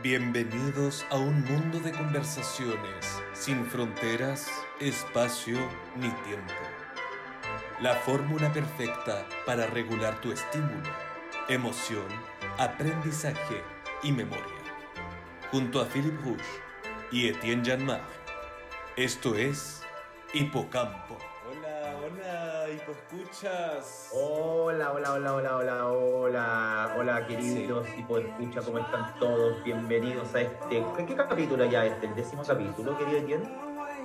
Bienvenidos a un mundo de conversaciones sin fronteras, espacio ni tiempo. La fórmula perfecta para regular tu estímulo, emoción, aprendizaje y memoria. Junto a Philip Rouge y Etienne Janmar. Esto es Hipocampo. Hola, hola. Hola, hola, hola, hola, hola, queridos tipo escucha, ¿cómo están todos? Bienvenidos a este. ¿Qué, qué capítulo ya este? ¿El décimo capítulo, querido Etienne?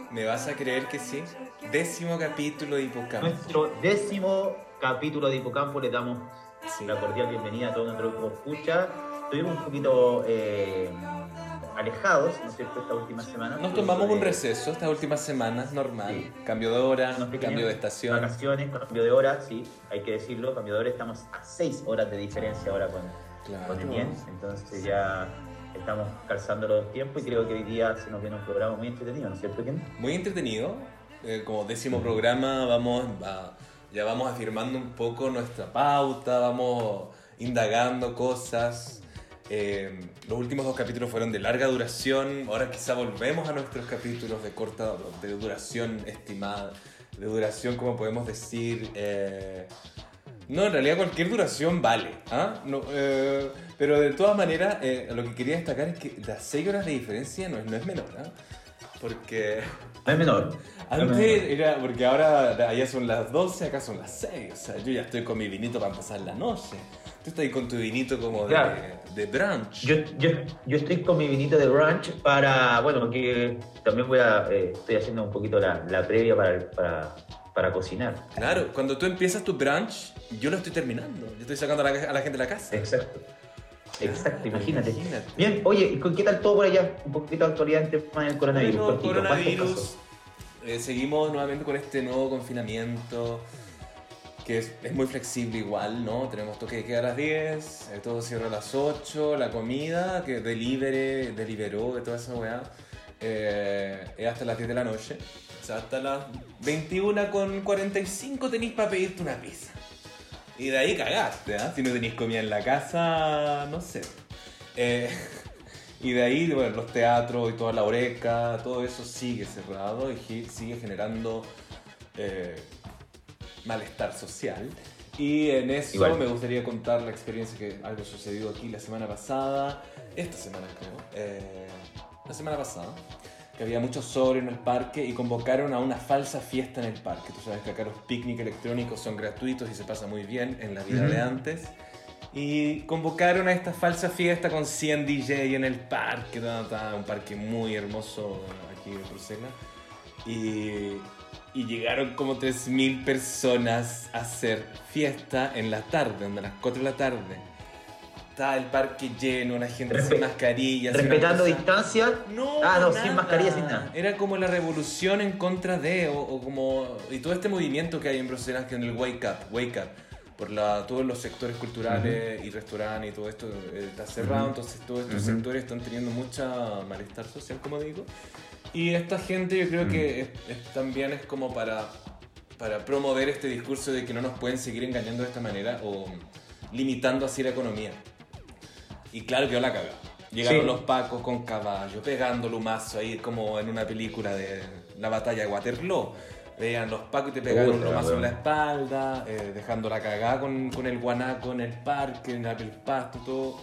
¿Me vas a creer que sí? Décimo capítulo de Hipocampo. Nuestro décimo capítulo de Hipocampo le damos Sí. la cordial bienvenida a todos nuestros tipo escucha. Estuvimos un poquito eh, alejados, ¿no es cierto?, esta última semana. Nos tomamos un Eh, receso estas últimas semanas, normal. Sí. Cambio de hora, cambio de estación. Vacaciones, cambio de hora, sí, hay que decirlo, cambio de hora, estamos a seis horas de diferencia ahora con, Claro. con Etienne, entonces ya estamos calzando los tiempos y creo que hoy día se nos viene un programa muy entretenido, ¿no es cierto, Etienne? Muy entretenido. eh, como décimo programa, vamos a- ya vamos afirmando un poco nuestra pauta, vamos indagando cosas. Eh, los últimos dos capítulos fueron de larga duración. Ahora quizá volvemos a nuestros capítulos de corta de duración estimada, de duración, como podemos decir. eh, no, en realidad cualquier duración vale. ¿ah? No, eh, pero de todas maneras, eh, lo que quería destacar es que las 6 horas de diferencia no es, no es menor. ¿ah? Porque No es menor. no es antes menor. era, porque ahora allá son las 12, acá son las 6. O sea, yo ya estoy con mi vinito para empezar la noche. Tú estás ahí con tu vinito como de, Claro. de brunch. Yo, yo, yo estoy con mi vinito de brunch para, bueno, que también voy a, eh, estoy haciendo un poquito la, la previa para, para, para cocinar. Claro, cuando tú empiezas tu brunch, yo lo estoy terminando. Yo estoy sacando a la, a la gente de la casa. Exacto. Exacto, imagínate. Imagínate. Bien, oye, ¿y con ¿qué tal todo por allá? Un poquito de actualidad en tema del coronavirus. Bueno, cortito. ¿Cuántos coronavirus. eh, seguimos nuevamente con este nuevo confinamiento que es, muy flexible igual, ¿no? Tenemos toque de queda a las 10, eh, todo cierra a las 8, la comida, que delibere, deliberó de toda esa weá, eh, es hasta las 10 de la noche. O sea, hasta las 21 con 45 tenéis para pedirte una pizza. Y de ahí cagaste, ¿ah? Si no tenéis comida en la casa, no sé. Eh, y de ahí, bueno, los teatros y toda la oreca, todo eso sigue cerrado y sigue generando malestar social. Y en eso Igual. me gustaría contar la experiencia que algo sucedió aquí la semana pasada, esta semana creo, eh, la semana pasada, que había mucho sol en el parque y convocaron a una falsa fiesta en el parque. Tú sabes que acá los picnic electrónicos son gratuitos y se pasa muy bien en la vida Ujú. de antes. Y convocaron a esta falsa fiesta con 100 DJ en el parque, un parque muy hermoso aquí en Bruselas. Y, y llegaron como 3.000 personas a hacer fiesta en la tarde, donde a las 4 de la tarde. Estaba el parque lleno, la gente sin Respe- sin Respetando cosa. distancia. No, Ah, no, nada. sin mascarilla, sin nada. Era como la revolución en contra de, o, o como. Y todo este movimiento que hay en Bruselas, que es el Wake Up, Wake Up, por la, todos los sectores culturales y restaurantes y todo esto eh, está cerrado, Ujú. entonces todos estos Ujú. sectores están teniendo mucha malestar social, como digo. Y esta gente yo creo que es- es- también es como para, para promover este discurso de que no nos pueden seguir engañando de esta manera o limitando así la economía. Y claro que la cagada. Llegaron Sí. los pacos con caballo, pegando lumazo ahí como en una película de la batalla de Waterloo. Veían los pacos y te pegaron un lumazo en la espalda, eh, dejando la cagada con, con el guanaco en el parque, en el pasto, todo.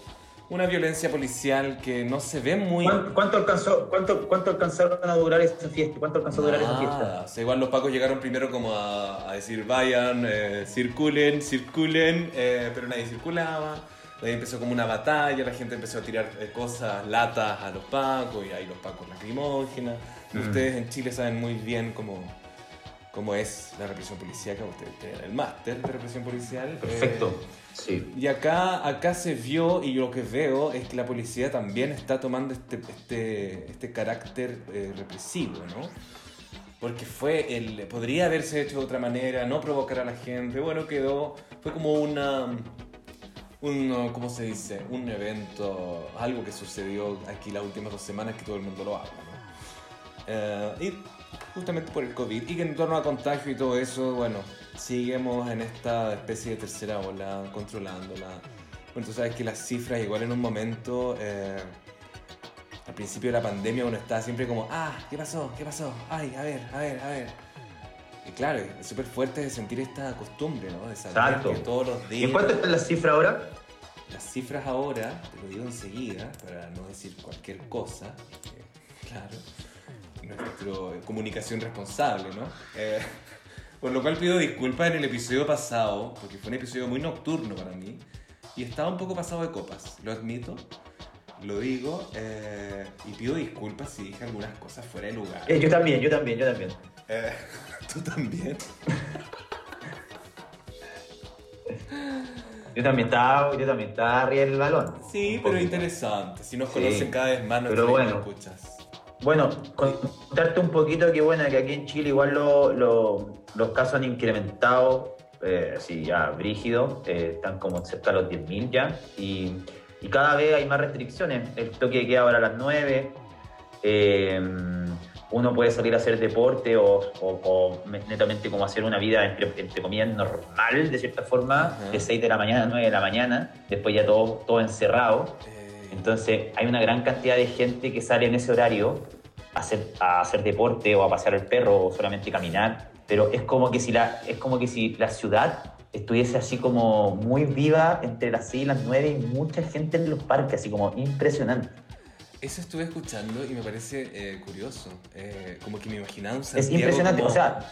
Una violencia policial que no se ve muy... ¿Cuánto, cuánto alcanzó, cuánto, ¿Cuánto alcanzaron a durar esa fiesta? ¿Cuánto alcanzó a durar esa fiesta? Nada. O sea, igual los pacos llegaron primero como a, a decir vayan, eh, circulen, circulen, eh, pero nadie circulaba. De ahí empezó como una batalla, la gente empezó a tirar eh, cosas, latas a los pacos y ahí los pacos lacrimógenas. Mm. Ustedes en Chile saben muy bien cómo, cómo es la represión policial, ustedes tienen el máster de represión policial. eh, Perfecto. Sí. y acá, acá se vio, y lo que veo es que la policía también está tomando este, este, este carácter eh, represivo, ¿no? Porque fue el. Podría haberse hecho de otra manera, no provocar a la gente. Bueno, quedó. Fue como una. Un, ¿Cómo se dice? Un evento, algo que sucedió aquí las últimas dos semanas que todo el mundo lo habla, ¿no? Eh, y justamente por el COVID. Y que en torno a contagio y todo eso, bueno, seguimos en esta especie de tercera ola, controlándola. Bueno, tú sabes que las cifras igual en un momento eh, al principio de la pandemia uno estaba siempre como, ah, ¿qué pasó? ¿Qué pasó? Ay, a ver, a ver, a ver. Y claro, es súper fuerte de sentir esta costumbre, ¿no? De saber Exacto. que todos los días... ¿Y en cuánto está la cifra ahora? Las cifras ahora, te lo digo enseguida, para no decir cualquier cosa, claro, nuestra comunicación responsable, ¿no? Eh, por lo cual pido disculpas en el episodio pasado, porque fue un episodio muy nocturno para mí, y estaba un poco pasado de copas, lo admito, lo digo, eh, y pido disculpas si dije algunas cosas fuera de lugar. Eh, yo también, yo también, yo también. Eh, ¿Tú también? Yo también estaba, yo también estaba arriba del balón. Sí, pero interesante, si nos Sí, conocen cada vez más pero nuestros bueno. escuchas. Bueno, contarte un poquito que bueno, que aquí en Chile igual lo- lo- los casos han incrementado, eh, sí, ya brígido, eh, están como cerca de los 10.000 ya, y, y cada vez hay más restricciones. El toque queda ahora a las 9, eh, uno puede salir a hacer deporte o, o- o netamente como hacer una vida entre, entre comillas normal, de cierta forma, de 6 de la mañana a 9 de la mañana, después ya todo, todo encerrado. Eh, Entonces hay una gran cantidad de gente que sale en ese horario a hacer, a hacer deporte o a pasear el perro o solamente caminar, pero es como que si la, es como que si la ciudad estuviese así como muy viva entre las 6 y las 9 y mucha gente en los parques, así como impresionante. Eso estuve escuchando y me parece eh, curioso. Eh, como que me imaginaba un Es Santiago impresionante, como o sea,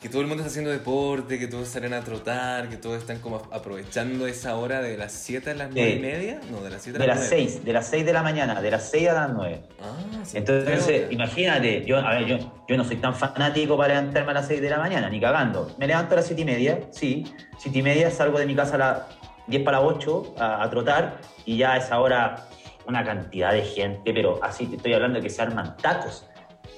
que todo el mundo está haciendo deporte, que todos salen a trotar, que todos están como aprovechando esa hora de las 7 a las 9 y Sí. media. No, de las 7 a de las las 9. 6, de las 6 de la mañana, de las 6 a las 9. Ah, sí, Entonces, imagínate, yo, a ver, yo, yo no soy tan fanático para levantarme a las 6 de la mañana, ni cagando. Me levanto a las 7 y media, sí. 7 y media salgo de mi casa a las 10 para las 8 a, a trotar y ya a esa hora una cantidad de gente, pero así te estoy hablando de que se arman tacos.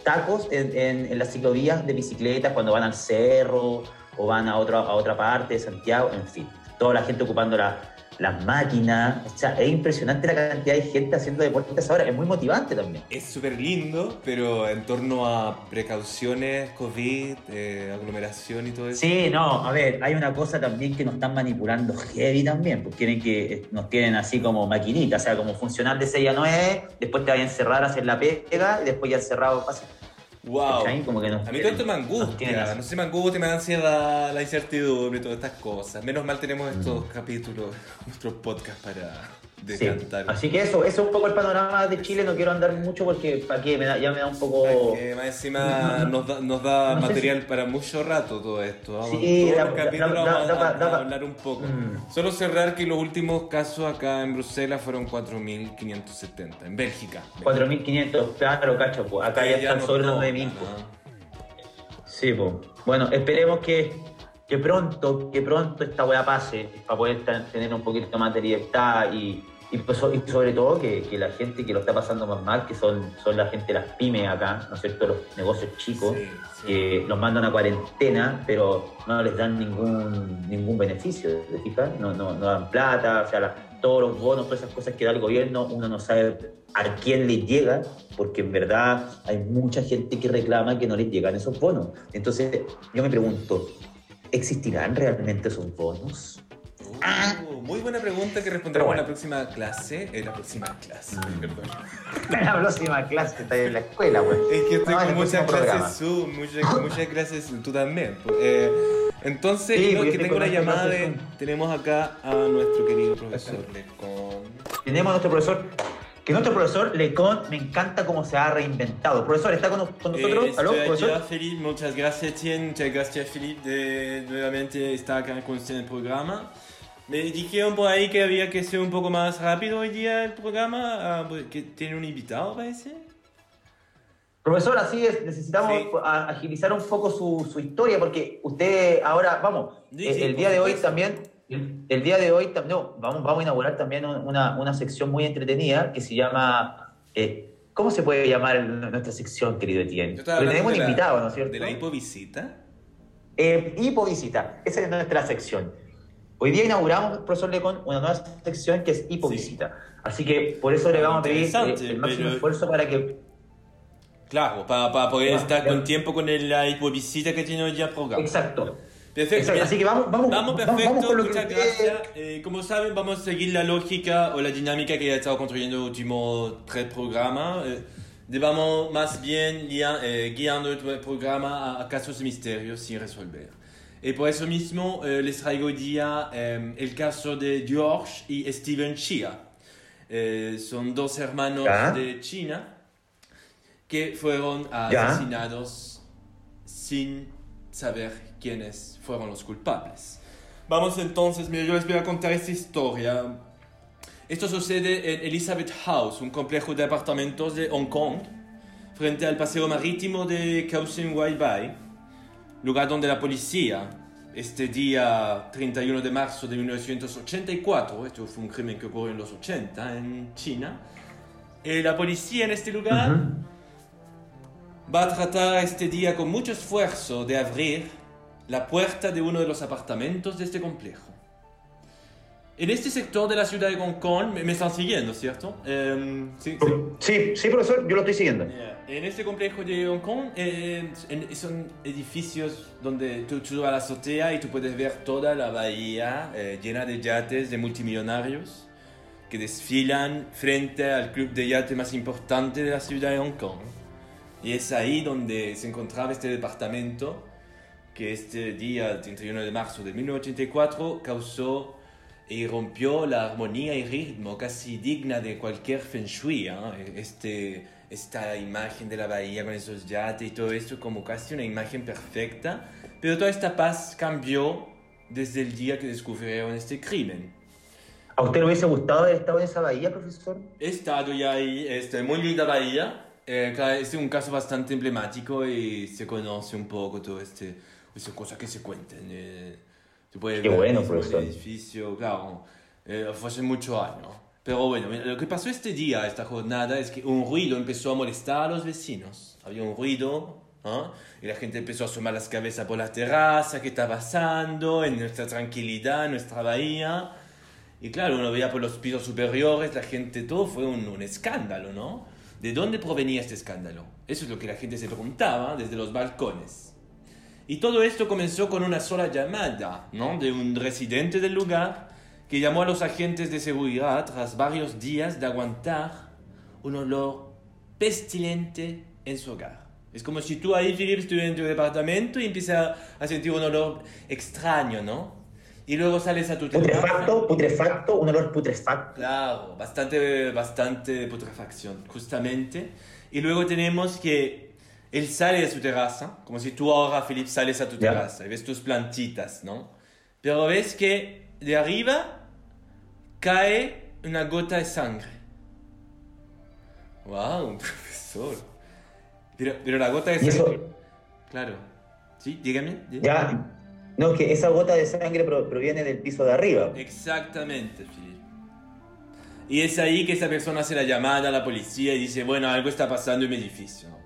Tacos en, las ciclovías de bicicletas cuando van al cerro o van a a otra parte de Santiago, en fin. Toda la gente ocupando la- las máquinas. O sea, es impresionante la cantidad de gente haciendo deporte a esa hora. Es muy motivante también. Es súper lindo, pero en torno a precauciones, COVID, eh, aglomeración y todo eso. Sí, no, a ver, hay una cosa también que nos están manipulando heavy también, porque quieren que eh, nos tienen así como maquinita, o sea, como funcionar de 6 a 9, después te vayan a encerrar a hacer la pega y después ya cerrado pasa. Wow. ¿Cachai? Como que nos A mí todo esto me angustia, no sé, me angustia, me da ansiedad, la incertidumbre y todas estas cosas. Menos mal tenemos estos capítulos, nuestros podcasts para Sí. decantar. Así que eso, eso es un poco el panorama de Chile, no quiero andar mucho porque para qué, me da- ya me da un poco... Que más encima nos da, nos da No sé material para mucho rato todo esto. Vamos, Sí, da- da- vamos a, hablar un poco. Mm. Solo cerrar que los últimos casos acá en Bruselas fueron 4.570. En Bélgica. 4.500, claro, cacho, pues acá ya están no sobre los tocan, 9.000. ¿no? Sí, pues. Bueno, esperemos que, que pronto, que pronto esta weá pase para poder tener un poquito más de libertad y, y, pues, y sobre todo que, que la gente que lo está pasando más mal, que son, son la gente las pymes acá, ¿no es cierto? Los negocios chicos, Sí, sí. que los mandan a cuarentena, pero no les dan ningún, ningún beneficio, ¿te fijas? No, no, no dan plata, o sea, la- todos los bonos, todas esas cosas que da el gobierno, uno no sabe a quién les llega, porque en verdad hay mucha gente que reclama que no les llegan esos bonos. Entonces, yo me pregunto, ¿existirán realmente esos bonos? Uh, muy buena pregunta que responderemos bueno. en la próxima clase. En la próxima clase, Mm. perdón. La próxima clase está en la escuela, güey. Es que estoy No, con muchas clases Zoom, muchas, muchas clases tú también. pues, eh, entonces, Sí, no, pues, que tengo una llamada de. Tenemos acá a nuestro querido profesor Lecon. Tenemos a nuestro profesor, que nuestro profesor Lecon me encanta cómo se ha reinventado. Profesor, ¿está con, con nosotros? Eh, ¿Aló, profesor? Felipe. Muchas gracias, Tien. Muchas gracias, Felipe, de nuevamente estar acá con usted en el programa. Me dijeron por ahí que había que ser un poco más rápido hoy día el programa, ah, pues, que tiene un invitado, parece. Profesor, así es, necesitamos Sí. agilizar un poco su, su historia, porque usted ahora, vamos, Sí, eh, sí, el día de hoy también, el, día de hoy también, no, vamos, vamos a inaugurar también una, una sección muy entretenida que se llama, eh, ¿cómo se puede llamar nuestra sección, querido Etienne? Porque tenemos un la- invitado, ¿no es cierto? De la hipovisita. Eh, hipovisita, esa es nuestra sección. Hoy día inauguramos, profesor Lecon, una nueva sección que es hipovisita. Así que por eso le vamos a pedir eh, el máximo pero- esfuerzo para que Claro, para, para poder estar ya. con tiempo con el- la hipovisita que tiene hoy ya el programa. Exacto. Perfecto. Así que vamos, vamos, vamos perfecto, muchas gracias. Eh, como saben, vamos a seguir la lógica o la dinámica que he estado construyendo en los últimos tres programas. Eh, vamos más bien eh, guiando el programa a, casos de misterios sin resolver. Y por eso mismo les traigo hoy día el caso de George y Steven Chia. son dos hermanos de China que fueron asesinados sin saber quiénes fueron los culpables. Vamos entonces, mira, yo les voy a contar esta historia. Esto sucede en Elizabeth House, un complejo de apartamentos de Hong Kong, frente al paseo marítimo de Causeway Bay, lugar donde la policía, este día 31 de marzo de 1984, esto fue un crimen que ocurrió en los 80 en China, eh, la policía en este lugar va a tratar este día con mucho esfuerzo de abrir la puerta de uno de los apartamentos de este complejo. En este sector de la ciudad de Hong Kong, me, están siguiendo, ¿cierto? Em, sí, sí. profesor, yo lo estoy siguiendo. En este complejo de Hong Kong eh, son edificios donde tú, tú, vas a la azotea y tú puedes ver toda la bahía eh, llena de yates de multimillonarios que desfilan frente al club de yate más importante de la ciudad de Hong Kong. Y es ahí donde se encontraba este departamento que este día 31 de marzo de 1984 causó y rompió la armonía y ritmo casi digna de cualquier feng shui. ¿eh? Este, esta imagen de la bahía con esos yates y todo esto como casi una imagen perfecta. Pero toda esta paz cambió desde el día que descubrieron este crimen. ¿A usted le hubiese gustado haber estado en esa bahía, profesor? He estado ya ahí, este, muy linda bahía. Eh, este es un caso bastante emblemático y se conoce un poco todo este son cosas que se cuentan. Eh, se puede Qué ver bueno. El edificio, claro, eh, fue hace muchos años. Pero bueno, lo que pasó este día, esta jornada, es que un ruido empezó a molestar a los vecinos. Había un ruido ¿ah? y la gente empezó a asomar las cabezas por la terraza, ¿qué está pasando? En nuestra tranquilidad, en nuestra bahía. Y claro, uno veía por los pisos superiores, la gente, todo fue un, un escándalo, ¿no? ¿De dónde provenía este escándalo? Eso es lo que la gente se preguntaba desde los balcones. Y todo esto comenzó con una sola llamada, ¿no? De un residente del lugar que llamó a los agentes de seguridad tras varios días de aguantar un olor pestilente en su hogar. Es como si tú ahí, Philip, estuvieras en tu departamento y empiezas a sentir un olor extraño, ¿no? Y luego sales a tu Putrefacto, putrefacto, un olor putrefacto. Claro, bastante, bastante putrefacción, justamente. Y luego tenemos que él sale de su terraza, como si tú ahora, Philip, sales a tu terraza y ves tus plantitas, ¿no? Pero ves que de arriba cae una gota de sangre. ¡Wow, profesor! Pero, pero la gota de sangre. Claro. ¿Sí? Dígame. Ya. No, que esa gota de sangre proviene del piso de arriba. Exactamente, Philip. Y es ahí que esa persona hace la llamada a la policía y dice: Bueno, algo está pasando en mi edificio.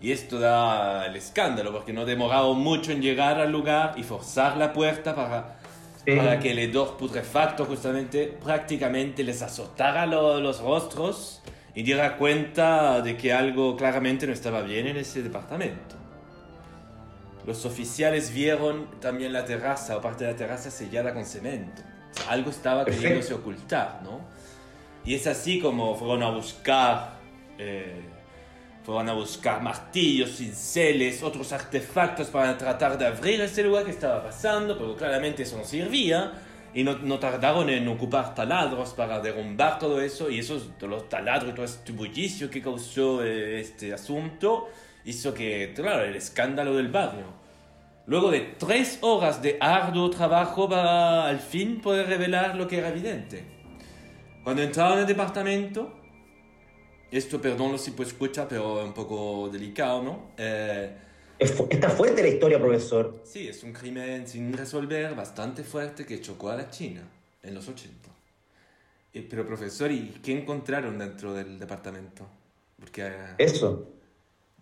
Y esto da el escándalo, porque no demoraron mucho en llegar al lugar y forzar la puerta para, para que los dos putrefactos justamente prácticamente les azotara los rostros y diera cuenta de que algo claramente no estaba bien en ese departamento. Los oficiales vieron también la terraza o parte de la terraza sellada con cemento. algo estaba queriéndose ocultar, ¿no? Y es así como fueron a buscar... Eh, fueron a buscar martillos, cinceles, otros artefactos para tratar de abrir ese lugar que estaba pasando, pero claramente eso no servía. Y no, no tardaron en ocupar taladros para derrumbar todo eso. Y esos, los taladros todo este bullicio que causó eh, este asunto hizo que, claro, el escándalo del barrio. Luego de tres horas de arduo trabajo para al fin poder revelar lo que era evidente. Cuando entraron en el departamento, esto, perdón si puedo escuchar, pero es un poco delicado, ¿no? Eh, está fuerte la historia, profesor. Sí, es un crimen sin resolver, bastante fuerte, que chocó a la China en los 80. Eh, pero, profesor, ¿y qué encontraron dentro del departamento? Porque, eh, Eso.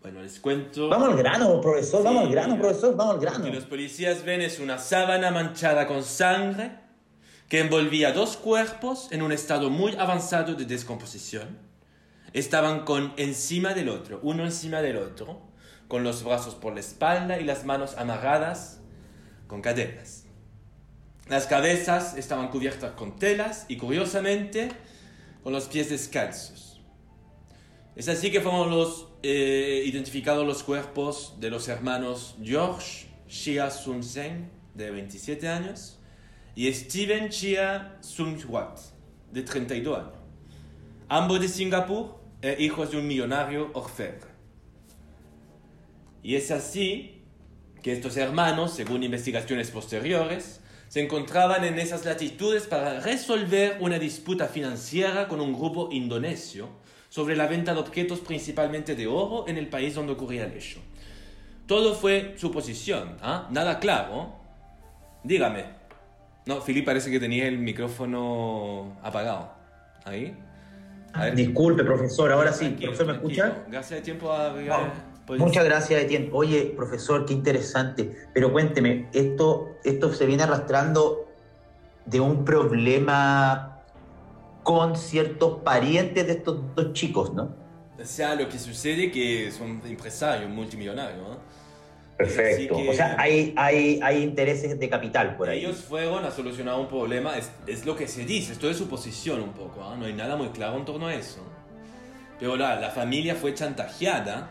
Bueno, les cuento. Vamos al grano, profesor, vamos al grano, profesor, vamos al grano. Lo que los policías ven es una sábana manchada con sangre que envolvía dos cuerpos en un estado muy avanzado de descomposición estaban con encima del otro, uno encima del otro, con los brazos por la espalda y las manos amarradas con cadenas. Las cabezas estaban cubiertas con telas y curiosamente con los pies descalzos. Es así que fueron los, eh, identificados los cuerpos de los hermanos George Chia Sun Sen, de 27 años, y Steven Chia Sun Wat, de 32 años, ambos de Singapur e hijos de un millonario orfebre. Y es así que estos hermanos, según investigaciones posteriores, se encontraban en esas latitudes para resolver una disputa financiera con un grupo indonesio sobre la venta de objetos principalmente de oro en el país donde ocurría el hecho. Todo fue suposición, ¿ah? nada claro. Dígame. No, Filip parece que tenía el micrófono apagado. ¿Ahí? Disculpe, profesor, ahora sí. ¿Profesor me escucha? Gracias de tiempo a... Pues, Muchas gracias, Etienne. Oye, profesor, qué interesante. Pero cuénteme, esto, esto se viene arrastrando de un problema con ciertos parientes de estos dos chicos, ¿no? O sea, lo que sucede es que son empresarios multimillonarios, ¿no? Perfecto. o sea, hay, hay, hay intereses de capital por ahí. Ellos fueron a solucionar un problema, es, es lo que se dice, esto es suposición un poco, ¿ah? no hay nada muy claro en torno a eso. Pero la, la familia fue chantajeada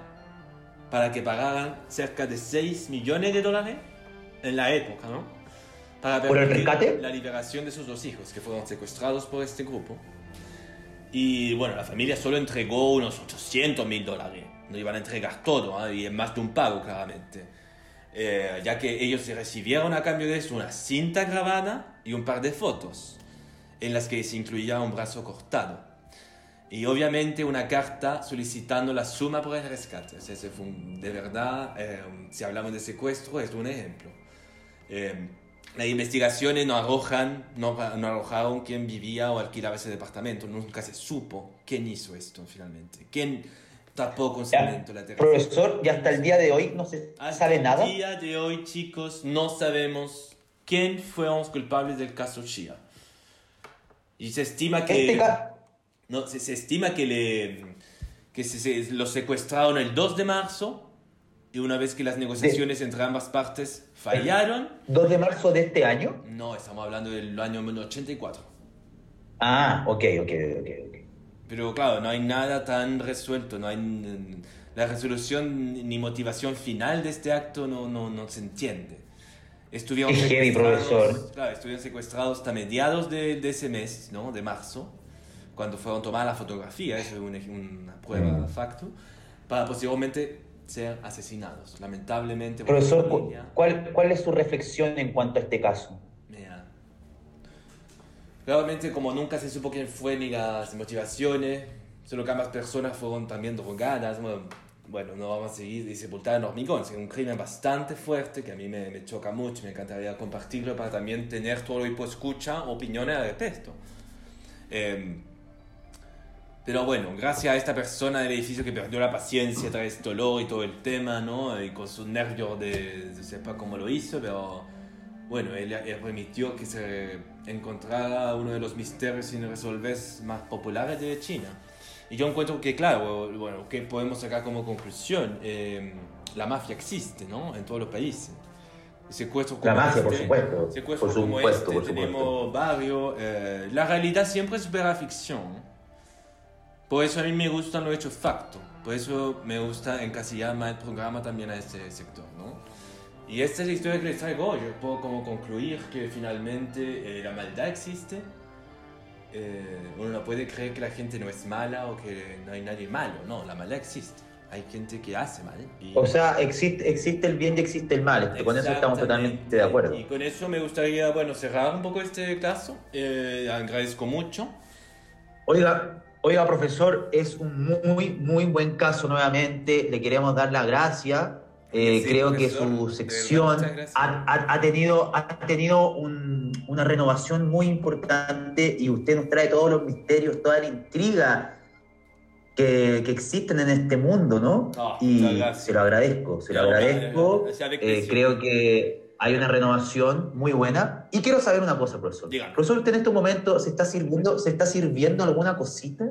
para que pagaran cerca de 6 millones de dólares en la época, ¿no? Para ¿Por el rescate? La liberación de sus dos hijos que fueron secuestrados por este grupo. Y bueno, la familia solo entregó unos 800 mil dólares. No iban a entregar todo, ¿eh? y en más de un pago, claramente. Eh, ya que ellos recibieron a cambio de eso una cinta grabada y un par de fotos, en las que se incluía un brazo cortado. Y obviamente una carta solicitando la suma por el rescate. ese fue de verdad, eh, si hablamos de secuestro, es un ejemplo. Las investigaciones no arrojan, no, no, arrojaron quién vivía o alquilaba ese departamento. Nunca se supo quién hizo esto finalmente. ¿Quién tapó con cemento la terraza? Profesor, y hasta el día de hoy no se sabe nada. Hasta el día de hoy, chicos, no sabemos quién fueron los culpables del caso Chia. Y se estima que... Este no, se, estima que, le, que se, lo secuestraron el 2 de marzo y una vez que las negociaciones entre ambas partes fallaron... ¿2 de marzo de este año? No, estamos hablando del año 84. Ah, ok, ok, ok. Pero claro, no hay nada tan resuelto, no hay... La resolución ni motivación final de este acto no, no, no se entiende. Estuvieron profesor. Claro, estuvieron secuestrados hasta mediados de, de ese mes, ¿no? De marzo cuando fueron tomadas las fotografías, eso es una, prueba de mm. facto, para posiblemente ser asesinados. Lamentablemente. Profesor, ¿cuál, ¿cuál es su reflexión en cuanto a este caso? Mira, realmente como nunca se supo quién fue ni las motivaciones, solo que ambas personas fueron también drogadas, bueno, no vamos a seguir y sepultar en hormigón, es un crimen bastante fuerte que a mí me, me, choca mucho, me encantaría compartirlo para también tener todo que escucha opiniones al respecto. Eh, pero bueno, gracias a esta persona del edificio que perdió la paciencia tras este dolor y todo el tema, ¿no? Y con sus nervios de, no sé pas cómo lo hizo, pero bueno, él, permitió que se encontrara uno de los misterios sin resolver más populares de China. Y yo encuentro que, claro, bueno, que podemos sacar como conclusión, eh, la mafia existe, ¿no? En todos los países. Secuestro como la mafia, por este, supuesto. Secuestro por como supuesto, este, tenemos barrio. Eh, la realidad siempre supera la ficción. Por eso a mí me gusta lo hecho facto. Por eso me gusta encasillar más el programa también a este sector, ¿no? Y esta es la historia que les traigo. Yo puedo como concluir que finalmente eh, la maldad existe. Eh, uno no puede creer que la gente no es mala o que no hay nadie malo. No, la maldad existe. Hay gente que hace mal. O sea, existe, existe el bien y existe el mal. Con eso estamos totalmente de acuerdo. Y con eso me gustaría, bueno, cerrar un poco este caso. Eh, agradezco mucho. Oiga, Oiga, profesor, es un muy, muy buen caso nuevamente. Le queremos dar la gracia. Eh, creo que su sección ha, tenido, ha tenido una renovación muy importante y usted nos trae todos los misterios, toda la intriga que, existen en este mundo, ¿no? Ah, y se lo agradezco, se lo agradezco. Eh, creo que hay una renovación muy buena. Y quiero saber una cosa, profesor. Profesor, ¿usted en este momento se está sirviendo, se está sirviendo alguna cosita?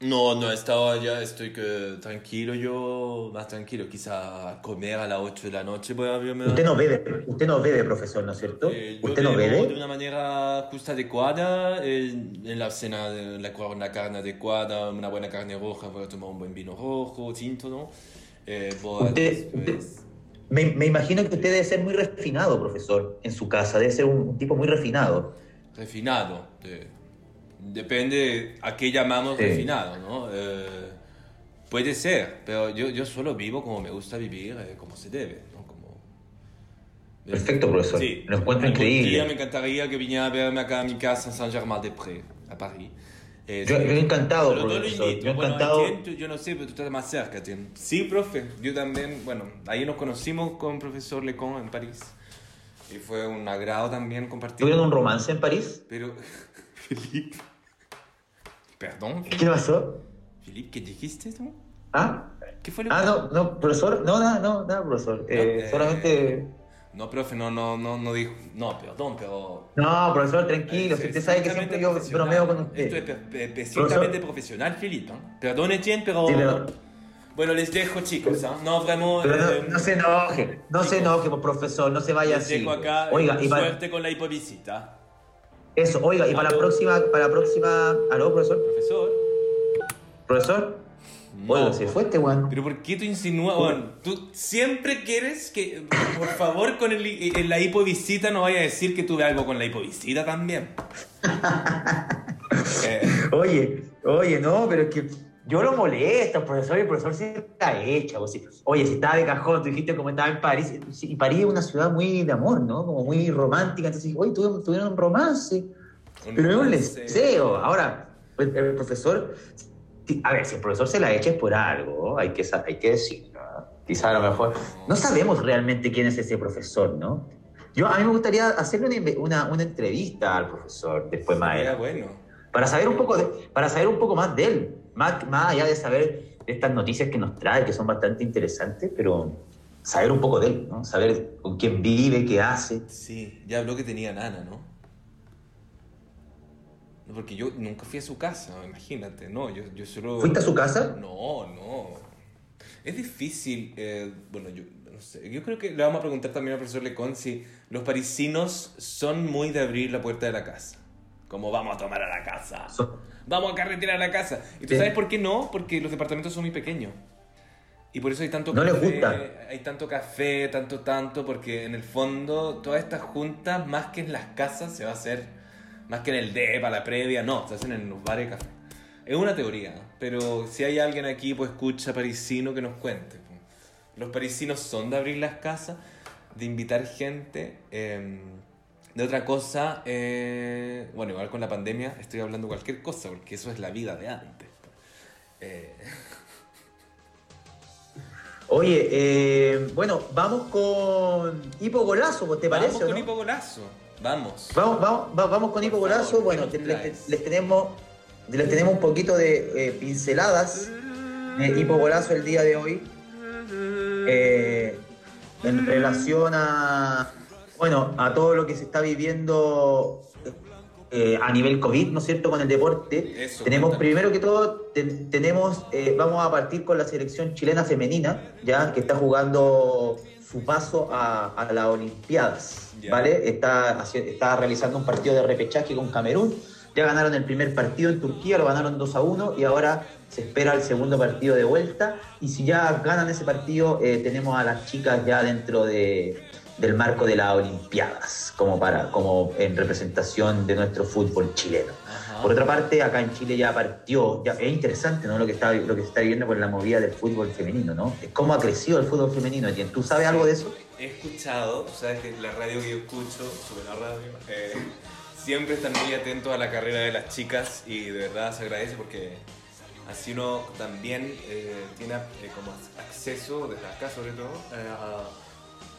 No, no, esta hora ya estoy que, tranquilo yo, más tranquilo. Quizá comer a las 8 de la noche voy a abrirme. Usted no bebe, usted no bebe, profesor, ¿no es cierto? Eh, ¿Usted no bebe? de una manera justa adecuada, eh, en la cena de la, una carne adecuada, una buena carne roja, voy a tomar un buen vino rojo, tinto, ¿no? Eh, voy a Usted- después- Me, me imagino que usted debe ser muy refinado, profesor, en su casa. Debe ser un, un tipo muy refinado. refinado. de- depende a qué llamamos Sí. refinado, ¿no? Eh, puede ser, pero yo, yo solo vivo como me gusta vivir, eh, como se debe, ¿no? Como... Perfecto, profesor. Sí. Lo encuentro increíble. día me encantaría que viniera a verme acá a mi casa en Saint-Germain-des-Prés, a París. Eh, Yo- yo encantado, Pero lo profesor. invito. Yo Bueno, encantado. Yo no sé, pero tú estás más cerca. Sí, profe. Yo también, bueno, ahí nos conocimos con el profesor Lecon en París. Y fue un agrado también compartir. ¿Tuvieron un romance en París? Pero, Felipe. Perdón, ¿Qué pasó? Felipe, ¿qué dijiste tú? ¿Ah? ¿Qué fue lo Ah, no, no, profesor. No, nada, no, nada, profesor. Eh, eh, solamente. No, profe, no, no, no, no dijo. No, perdón, pero. No, profesor, tranquilo. Es si usted sabe que siempre yo bromeo con usted. Esto es estrictamente profesional, Felipe. ¿eh? Perdón, Etienne, pero. Sí, pero- Bueno, les dejo, chicos. ¿ah? No, vraiment. Pero eh, no, no se enoje, no se enoje, profesor, no se vaya Les así. dejo acá. Oiga, eh, y para, Suerte con la hipovisita. eso, oiga, y para la próxima, para la próxima, aló, profesor, Profesor. profesor, No. oiga, se fue este weón. Pero ¿por qué tú insinúas? Bueno, tú siempre quieres que, por favor, con el, la hipovisita no vaya a decir que tuve algo con la hipovisita también. Eh, Oye, oye, no, pero es que yo lo molesto, profesor, y el profesor se está hecha. pues, sí. Oye, si estaba de cajón, tú dijiste como estaba en París, sí, y París es una ciudad muy de amor, ¿no? Como muy romántica, entonces, oye, tuvieron, tuvieron un romance, pero es un romance. deseo. Ahora, el, el profesor, sí, a ver, si el profesor se la echa es por algo, hay que, hay que decirlo. ¿no? Quizá a lo mejor, no sabemos realmente quién es ese profesor, ¿no? Yo, a mí me gustaría hacerle una, una, una entrevista al profesor después adelante bueno. para saber un poco de- para saber un poco más de él más, más allá de saber de estas noticias que nos trae que son bastante interesantes pero saber un poco de él ¿no? saber con quién vive qué hace Sí, ya habló que tenía nana, ¿no? Porque yo nunca fui a su casa, imagínate, ¿no? Yo, yo solo... fuiste a su casa No, no. Es difícil, eh, bueno, yo no sé, yo creo que le vamos a preguntar también al profesor Lecon si los parisinos son muy de abrir la puerta de la casa. Como vamos a tomar a la casa. Vamos a carretear a la casa. ¿Y tú Sí. sabes por qué no? Porque los departamentos son muy pequeños. Y por eso hay tanto No les café, gusta. hay tanto café, tanto, tanto, porque en el fondo todas estas juntas, más que en las casas, se va a hacer, más que en el DEPA, la previa, no, se hacen en los bares de café. Es una teoría, pero si hay alguien aquí, pues escucha parisino que nos cuente. Los parisinos son de abrir las casas, de invitar gente. eh, de otra cosa, eh, bueno, igual con la pandemia estoy hablando cualquier cosa, porque eso es la vida de antes. Eh, oye eh, bueno vamos con Hipo Golazo ¿pues ¿te parece Vamos con no? Hipo Golazo. Vamos. Vamos, vamos, va- vamos con Por Golazo. Bueno, ¿qué te- nos les, tenemos, les tenemos un poquito de eh, pinceladas de Golazo el día de hoy. eh, en relación a, bueno, a todo lo que se está viviendo eh, a nivel COVID, ¿no es cierto?, con el deporte. Eso, tenemos primero que todo, ten- tenemos, eh, vamos a partir con la selección chilena femenina, ya que está jugando su paso a, a las Olimpiadas. ¿vale? Está, realizando un partido de repechaje con Camerún. Ya ganaron el primer partido en Turquía, lo ganaron 2 a 1 y ahora se espera el segundo partido de vuelta. Y si ya ganan ese partido, eh, tenemos a las chicas ya dentro de, del marco de las Olimpiadas, como, para, como en representación de nuestro fútbol chileno. Por otra parte, acá en Chile ya partió, ya, es interesante ¿no? lo, que está, lo que se está viviendo con la movida del fútbol femenino, ¿no? ¿Cómo ha crecido el fútbol femenino? ¿Tú sabes algo de eso? He escuchado, tú sabes que la radio que yo escucho, sobre la radio, eh, siempre están muy atentos a la carrera de las chicas y de verdad se agradece porque así uno también eh, tiene eh, como acceso, desde acá sobre todo,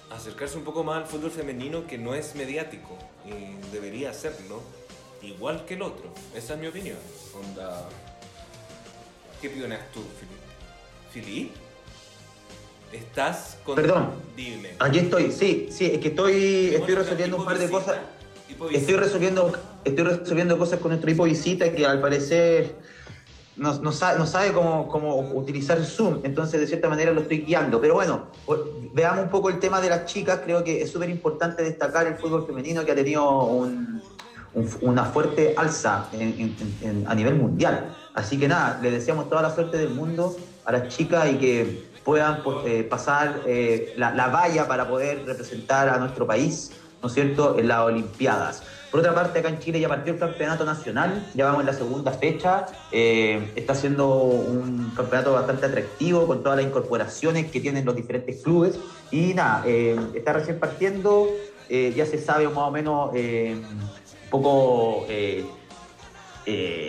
a acercarse un poco más al fútbol femenino que no es mediático y debería serlo, igual que el otro. Esa es mi opinión. Onda... ¿Qué opinas tú, Filip? ¿Filip? ¿Estás con... Perdón. Dime. Aquí estoy, sí, sí, es que estoy, estoy resolviendo un par de hipovisita, cosas. hipovisita. Estoy resolviendo, estoy resolviendo cosas con nuestro hipo visita que al parecer no, sabe, no sabe cómo, cómo, utilizar Zoom, entonces de cierta manera lo estoy guiando. Pero bueno, veamos un poco el tema de las chicas. Creo que es súper importante destacar el fútbol femenino que ha tenido una fuerte alza a nivel mundial. Así que nada, le deseamos toda la suerte del mundo a las chicas y que puedan pues, eh, pasar eh, la, la valla para poder representar a nuestro país, ¿no es cierto?, en las Olimpiadas. Por otra parte, acá en Chile ya partió el campeonato nacional, ya vamos en la segunda fecha. Eh, está siendo un campeonato bastante atractivo con todas las incorporaciones que tienen los diferentes clubes. Y nada, está recién partiendo, ya se sabe más o menos poco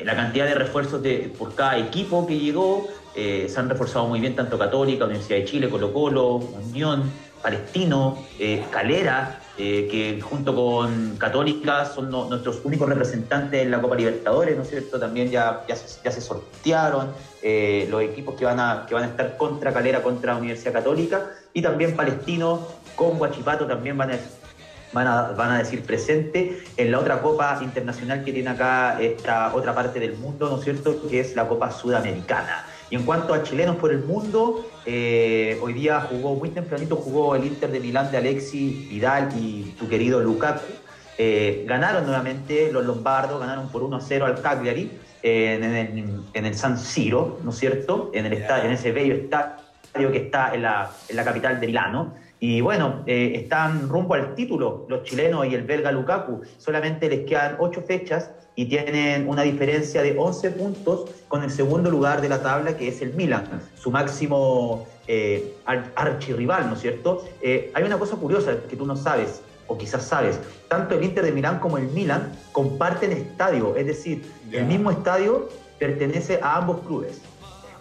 la cantidad de refuerzos de, por cada equipo que llegó. se han reforzado muy bien tanto Católica, Universidad de Chile, Colo Colo, Unión, Palestino, Calera. Eh, que junto con Católica son nuestros únicos representantes en la Copa Libertadores, ¿no es cierto? También ya, ya, se, sortearon eh, los equipos que van, a, que van a estar contra Calera, contra Universidad Católica, y también Palestino con Guachipato también van a, van a, van a decir presente en la otra Copa Internacional que tiene acá esta otra parte del mundo, ¿no es cierto?, que es la Copa Sudamericana. Y en cuanto a chilenos por el mundo, eh, hoy día jugó muy tempranito, jugó el Inter de Milán de Alexis Vidal y tu querido Lukaku. Eh, ganaron nuevamente los lombardos, ganaron por 1 0 al Cagliari eh, en, el, San Siro, ¿no es cierto? En, el estadio, en ese bello estadio que está en la, en la capital de Milano. Y bueno, están rumbo al título los chilenos y el belga Lukaku. Solamente les quedan ocho fechas y tienen una diferencia de 11 puntos con el segundo lugar de la tabla, que es el Milan, su máximo eh, archirrival, ¿no es cierto? Eh, hay una cosa curiosa que tú no sabes, o quizás sabes, tanto el Inter de Milán como el Milan comparten estadio, es decir, el mismo estadio pertenece a ambos clubes.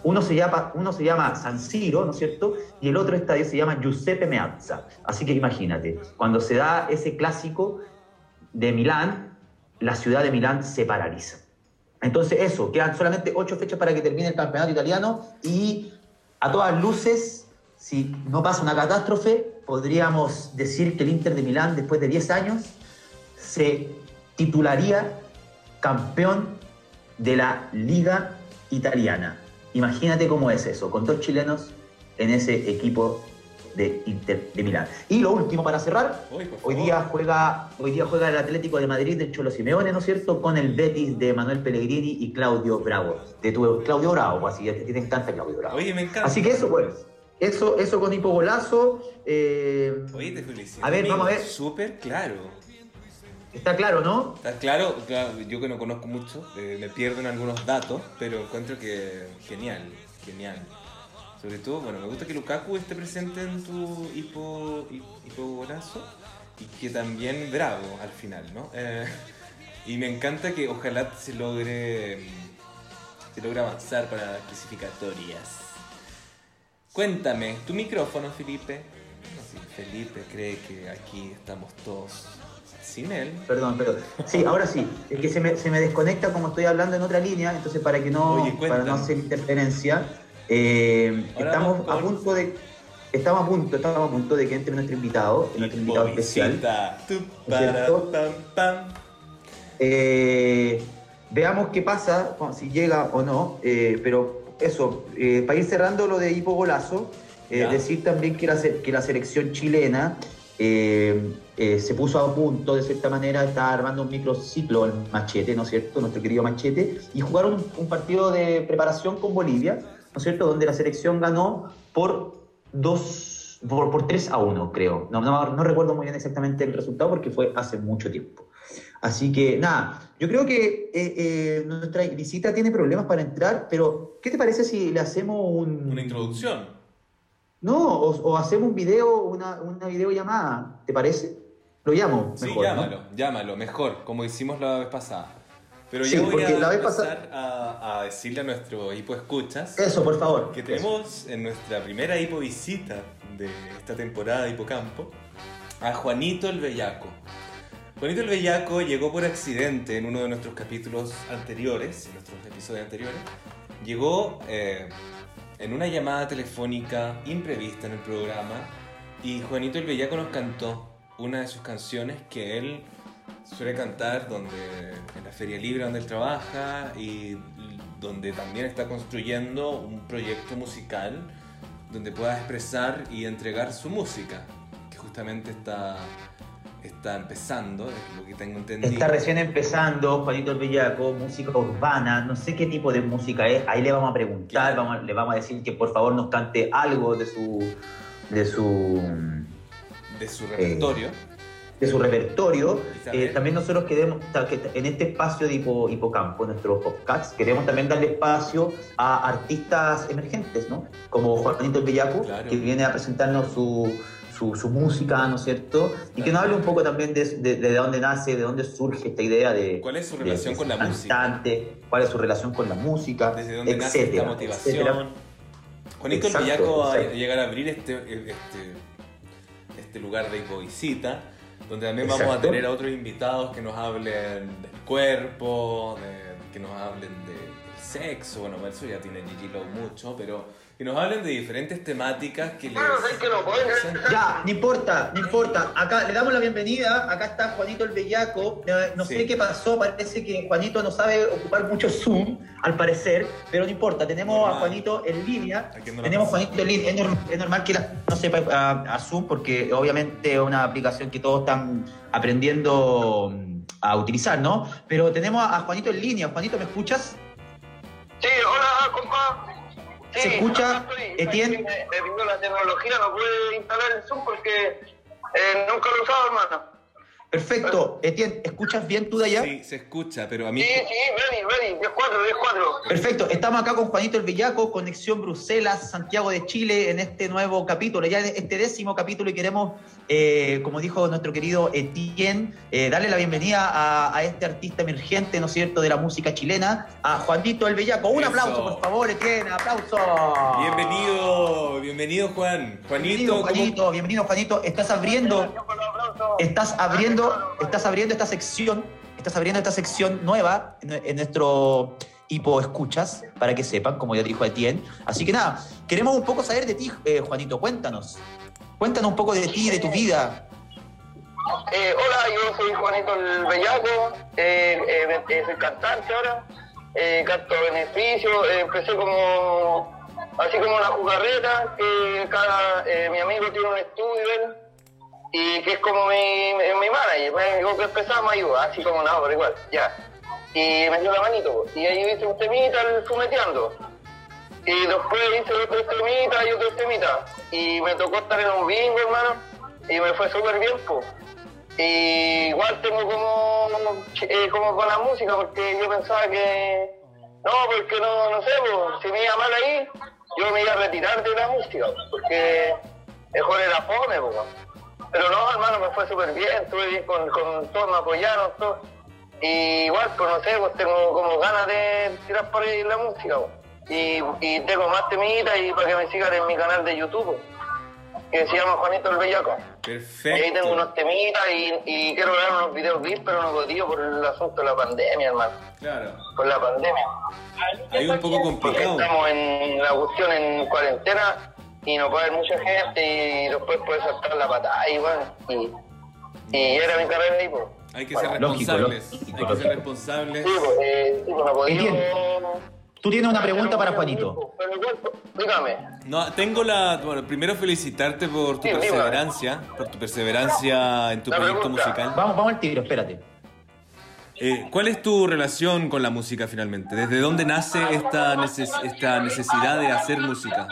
Uno se, llama, San Siro, ¿no es cierto? Y el otro estadio se llama Giuseppe Meazza. Así que imagínate, cuando se da ese clásico de Milán, la ciudad de Milán se paraliza. Entonces eso, quedan solamente ocho fechas para que termine el campeonato italiano y a todas luces, si no pasa una catástrofe, podríamos decir que el Inter de Milán después de 10 años se titularía campeón de la Liga Italiana. Imagínate cómo es eso, con dos chilenos en ese equipo de Inter de Milán. Y lo último para cerrar, hoy día juega hoy día juega el Atlético de Madrid de Cholo Simeone, ¿no es cierto?, con el Betis de Manuel Pellegrini y Claudio Bravo. De tu, Claudio Bravo, así, ti te encanta Claudio Bravo. Oye, me encanta. Así que eso pues. Eso, eso con hipogolazo. Eh, Oye, te felicito. A ver, vamos a ver. Súper claro. Está claro, ¿no? Está claro, yo que no conozco mucho, eh, me pierdo en algunos datos, pero encuentro que genial, genial. Sobre todo, bueno, me gusta que Lukaku esté presente en tu hipo, hipogolazo y que también Bravo al final, ¿no? Eh, y me encanta que ojalá se logre, se logre avanzar para las clasificatorias. Cuéntame, tu micrófono, Felipe. Felipe cree que aquí estamos todos sin él. Perdón, perdón. Sí, ahora sí. Es que se me, se me desconecta como estoy hablando en otra línea, entonces para que no, para no hacer interferencia. Eh, estamos a punto de estamos a punto, estamos a punto de que entre nuestro invitado, nuestro invitado especial. Eh, veamos qué pasa, si llega o no, eh, pero eso, para ir cerrando lo de Hipogolazo, decir también que la, que la selección chilena se puso a punto, de cierta manera, está armando un microciclo el Machete, ¿no es cierto? Nuestro querido Machete, y jugaron un partido de preparación con Bolivia ¿no es cierto?, donde la selección ganó por dos, por, por 3 a 1, creo. No, no, recuerdo muy bien exactamente el resultado porque fue hace mucho tiempo. Así que nada, yo creo que eh, eh, nuestra visita tiene problemas para entrar, pero ¿qué te parece si le hacemos un... una introducción? No, o, hacemos un video, una, una videollamada, ¿te parece? Lo llamo. Mejor, sí, llámalo, llámalo, mejor, como hicimos la vez pasada. Pero yo voy a la empezar a, decirle a nuestro hipo escuchas. Eso, por favor. Que tenemos en nuestra primera hipo visita de esta temporada de Hipocampo a Juanito el Bellaco. Juanito el Bellaco llegó por accidente en uno de nuestros capítulos anteriores, en nuestros episodios anteriores. Llegó eh, en una llamada telefónica imprevista en el programa y Juanito el Bellaco nos cantó una de sus canciones que él suele cantar donde en la feria libre donde él trabaja y donde también está construyendo un proyecto musical donde pueda expresar y entregar su música, que justamente está, está empezando, es lo que tengo entendido. Está recién empezando, Juanito el Bellaco, música urbana, no sé qué tipo de música es, ahí le vamos a preguntar, vamos, le vamos a decir que por favor nos cante algo de su, de su, de su repertorio. de su repertorio. Eh, también nosotros queremos, en este espacio de Hipo- Hipocampo, nuestros podcasts, queremos también darle espacio a artistas emergentes, ¿no? Como Juanito el Bellaco, Claro. que viene a presentarnos su, su, su música, ¿no es cierto? Y que nos hable un poco también de, de, de dónde nace, de dónde surge esta idea de... ¿Cuál es su relación de con la música? cuál es su relación con la música, Desde dónde nace esta etcétera, motivación. etcétera. Juanito el Exacto, Villaco va a llegar a abrir este, este, este lugar de hipovisita, donde también vamos a Exacto. tener a otros invitados que nos hablen del cuerpo, de- que nos hablen de- del sexo, bueno, eso ya tiene Gigi Lowe mucho, pero que nos hablen de diferentes temáticas que les... Ya, no importa, no importa. Acá le damos la bienvenida. Acá está Juanito el Bellaco. No Sí. sé qué pasó, parece que Juanito no sabe ocupar mucho Zoom, al parecer, pero no importa. Tenemos Normal. a Juanito en línea. ¿A no Tenemos pasa? Juanito en línea. Es, norm- es normal que la- no sepa a, a Zoom, porque obviamente es una aplicación que todos están aprendiendo mm, a utilizar, ¿no? Pero tenemos a, a Juanito en línea. Juanito, ¿me escuchas? Sí, hola, compa. Sí, ¿Se escucha, acá estoy. Etienne? Me, me pidió la tecnología, no pude instalar el Zoom porque eh, nunca lo usado, hermano. Perfecto. Etienne, ¿escuchas bien tú de allá? Sí, se escucha, pero a mí... Sí, sí, ready, ready, 10-4, 10-4. Perfecto, estamos acá con Juanito el Bellaco, Conexión Bruselas, Santiago de Chile, en este nuevo capítulo, ya en este décimo capítulo y queremos, eh, como dijo nuestro querido Etienne, eh, darle la bienvenida a, a este artista emergente, ¿no es cierto?, de la música chilena, a Juanito el Bellaco. Un Eso. aplauso, por favor, Etienne, aplauso. Bienvenido, bienvenido Juan. Juanito, Bienvenido, ¿cómo- Juanito, bienvenido, Juanito. Estás abriendo, estás abriendo, estás abriendo esta sección, estás abriendo esta sección nueva en, nuestro hipo escuchas, para que sepan, como ya dijo Etienne. Así que nada, queremos un poco saber de ti, eh, Juanito, cuéntanos. Cuéntanos un poco de ti, de tu vida. Eh, hola, yo soy Juanito el Bellaco, eh, eh, soy cantante ahora, canto a beneficio, empecé como, así como una jugarreta, que cada, mi amigo tiene un estudio, y que es como mi, mi, manager, me dijo que empezamos a ayudar, así como nada, pero igual, ya. Y me dio la manito, pues, y ahí hice un temita, el fumeteando. Y después hice otro temita y otro temita. Y me tocó estar en un bingo, hermano, y me fue súper bien, pues. Y igual tengo como, eh, como con la música, porque yo pensaba que, no, porque no, no sé, pues, si me iba mal ahí, yo me iba a retirar de la música, porque mejor era fome, pues. Pero no, hermano, me fue súper bien, estuve bien con, con todos, me apoyaron, todos. Y igual, pues no sé, pues tengo como ganas de tirar por ahí la música, pues. Y, y tengo más temitas y para que me sigan en mi canal de YouTube, pues, que se llama Juanito el Bellaco. Y ahí tengo unos Perfecto. temitas y, y quiero grabar unos videos VIP, pero no podía por el asunto de la pandemia, hermano. Claro. Por la pandemia. Ahí un poco Porque complicado. estamos en la cuestión en cuarentena y no puede haber mucha gente y después puede saltar la patada y bueno. Y, y era mi carrera ahí, pues. Hay que ser Lógico, responsables. lógico, Hay que ser lógico. responsables. Sí, pues, eh, sí, pues, no podía. Entiendo. Tú tienes una pregunta para Juanito. Pues, dígame. No, tengo la. Bueno, primero felicitarte por tu Sí, perseverancia, por tu perseverancia en tu La proyecto pregunta. musical. Vamos, vamos al tiro, espérate. Eh, ¿Cuál es tu relación con la música finalmente? ¿Desde dónde nace esta, neces- esta necesidad de hacer música?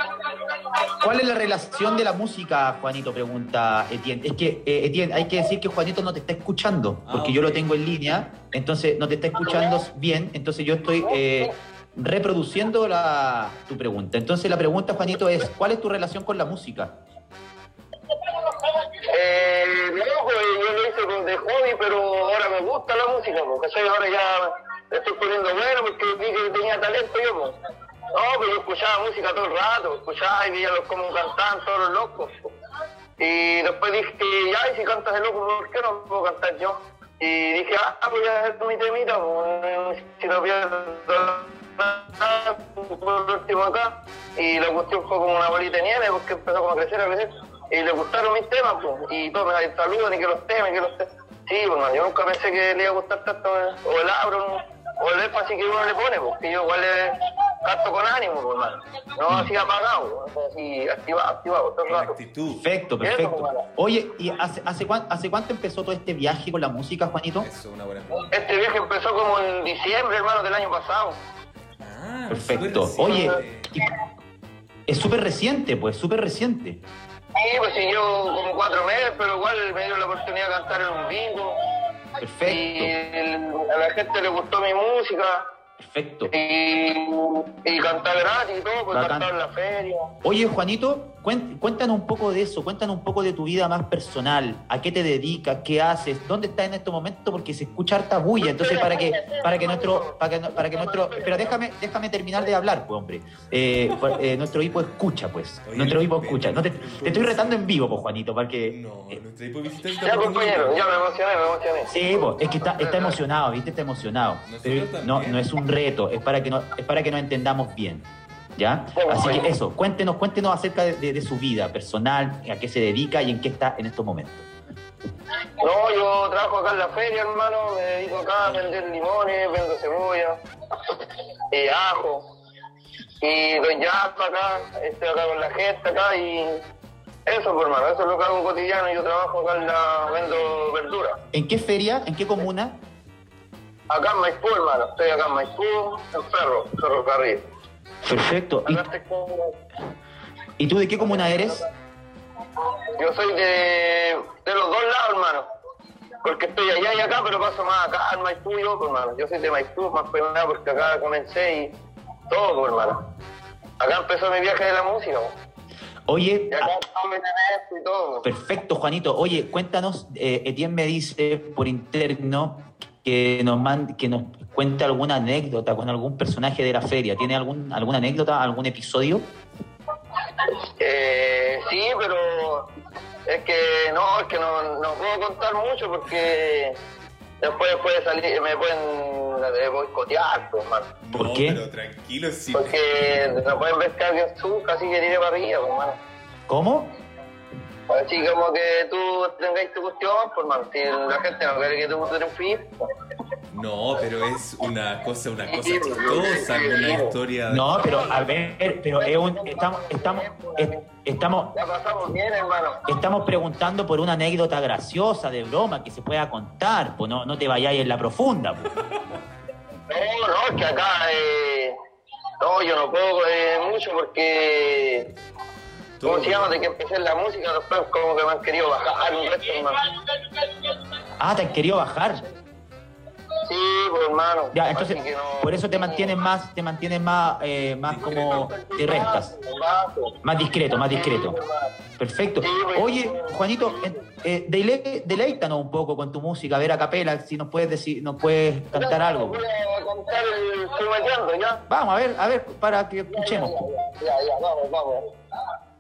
¿Cuál es la relación de la música, Juanito? Pregunta Etienne. Es que, eh, Etienne, hay que decir que Juanito no te está escuchando, Ah, porque yo lo tengo en línea, entonces no te está escuchando bien, entonces yo estoy eh, reproduciendo la, tu pregunta. Entonces la pregunta, Juanito, es, ¿cuál es tu relación con la música? Eh, pues yo lo hice con de hobby, pero ahora me gusta la música, porque ¿cachai? ahora ya estoy poniendo bueno porque vi que tenía talento yo. pues. No, pero yo escuchaba música todo el rato, escuchaba y veía los como cantaban todos los locos. Y después dije, ya, y si cantas de loco, ¿por qué no puedo cantar yo? Y dije, ah, voy a hacer mi temita, si no pierdo por último acá. Y la cuestión fue como una bolita de nieve, porque empezó como a crecer, a crecer. Y le gustaron mis temas, pues, y todos me saludan y que los temas, que los temas. Sí, bueno, yo nunca pensé que le iba a gustar tanto, eh, o el abro, no, o el énfasis que uno le pone, porque yo igual le canto con ánimo, pues, hermano. No así apagado, así activado, activado todo el rato. actitud. Perfecto, Eso, perfecto. hermano. Oye, ¿y hace, hace, cuán- hace cuánto empezó todo este viaje con la música, Juanito? Eso es una buena pregunta. Este viaje empezó como en diciembre, hermano, del año pasado. Ah, Perfecto. Oye, es súper reciente, pues, súper reciente. Sí, pues sí, yo como cuatro meses, pero igual me dio la oportunidad de cantar en un bingo. Y Perfecto, el- a la gente le gustó mi música. perfecto. Y, y cantar gratis y todo, pues cantar en la feria. Oye, Juanito, cuéntanos un poco de eso, cuéntanos un poco de tu vida más personal, a qué te dedicas, qué haces, dónde estás en este momento, porque se escucha harta bulla, entonces para que, para que nuestro, para que, no- para que nuestro, pero déjame, déjame terminar de hablar, pues hombre, Eh, pues, eh, nuestro hipo escucha, pues, nuestro hipo escucha, no te, te estoy retando en vivo, pues Juanito, para que, No, nuestra hipovisita está Ya, partiendo compañero, ya me emocioné, me emocioné. Sí, pues, es que está, está emocionado, ¿viste? Está emocionado. Pero no, no es un reto, es para que no, es para que nos entendamos bien. ¿Ya? Bueno, Así que eso, cuéntenos, cuéntenos acerca de, de- de su vida personal, a qué se dedica y en qué está en estos momentos. No, yo trabajo acá en la feria, hermano, me dedico acá a vender limones, vendo cebolla, eh, ajo, y doy yapa acá, estoy acá con la gente acá y eso, pues, hermano, eso es lo que hago cotidiano, yo trabajo acá en la, vendo verdura. ¿En qué feria? ¿En qué comuna? Acá en Maipú, hermano, estoy acá en Maipú, en Ferro, Ferrocarril. Perfecto. ¿Y, y tú de qué comuna eres? Yo soy de, de los dos lados, hermano. Porque estoy allá y acá, pero paso más acá en Maipú yo, pues, hermano. Yo soy de Maipú, más que nada, porque acá comencé y todo, hermano. Acá empezó mi viaje de la música. Oye, Y ah, y perfecto, Juanito. Oye, cuéntanos, eh, Etienne me dice por interno que nos, man- que nos cuente alguna anécdota con algún personaje de la feria. ¿Tiene algún, alguna anécdota, algún episodio? Eh, sí, pero es que no, es que no, no puedo contar mucho porque después puede salir, me pueden boicotear, pues, hermano. No, ¿Por qué? pero tranquilo, sí. Porque no pueden ver que alguien suca, así que tire para arriba, pues, hermano. ¿Cómo? Así como que tú tengáis tu cuestión, pues, hermano. Si la gente no quiere que tú triunfes, No, pero es una cosa, una cosa Sí, chistosa, una historia. No, pero a ver, pero es un- estamos, estamos, es- estamos, ya pasamos bien, hermano. estamos preguntando por una anécdota graciosa de broma que se pueda contar, pues no, no te vayáis en la profunda. pues. No, no, es que acá, eh, no, yo no puedo eh, mucho porque, ¿cómo se llama? De que empecé la música, después como que me han querido bajar un resto, hermano. Ah, te han querido bajar. Sí, pues, hermano. Ya, entonces, no- por eso te mantienes más, te mantienes más, eh, más como te restas, más discreto, más discreto. Perfecto. Oye, Juanito, eh, dele- deleítanos un poco con tu música, a ver a capela, si nos puedes decir, nos puedes cantar algo. Vamos, a ver, a ver, para que escuchemos. Ya, ya, vamos, vamos.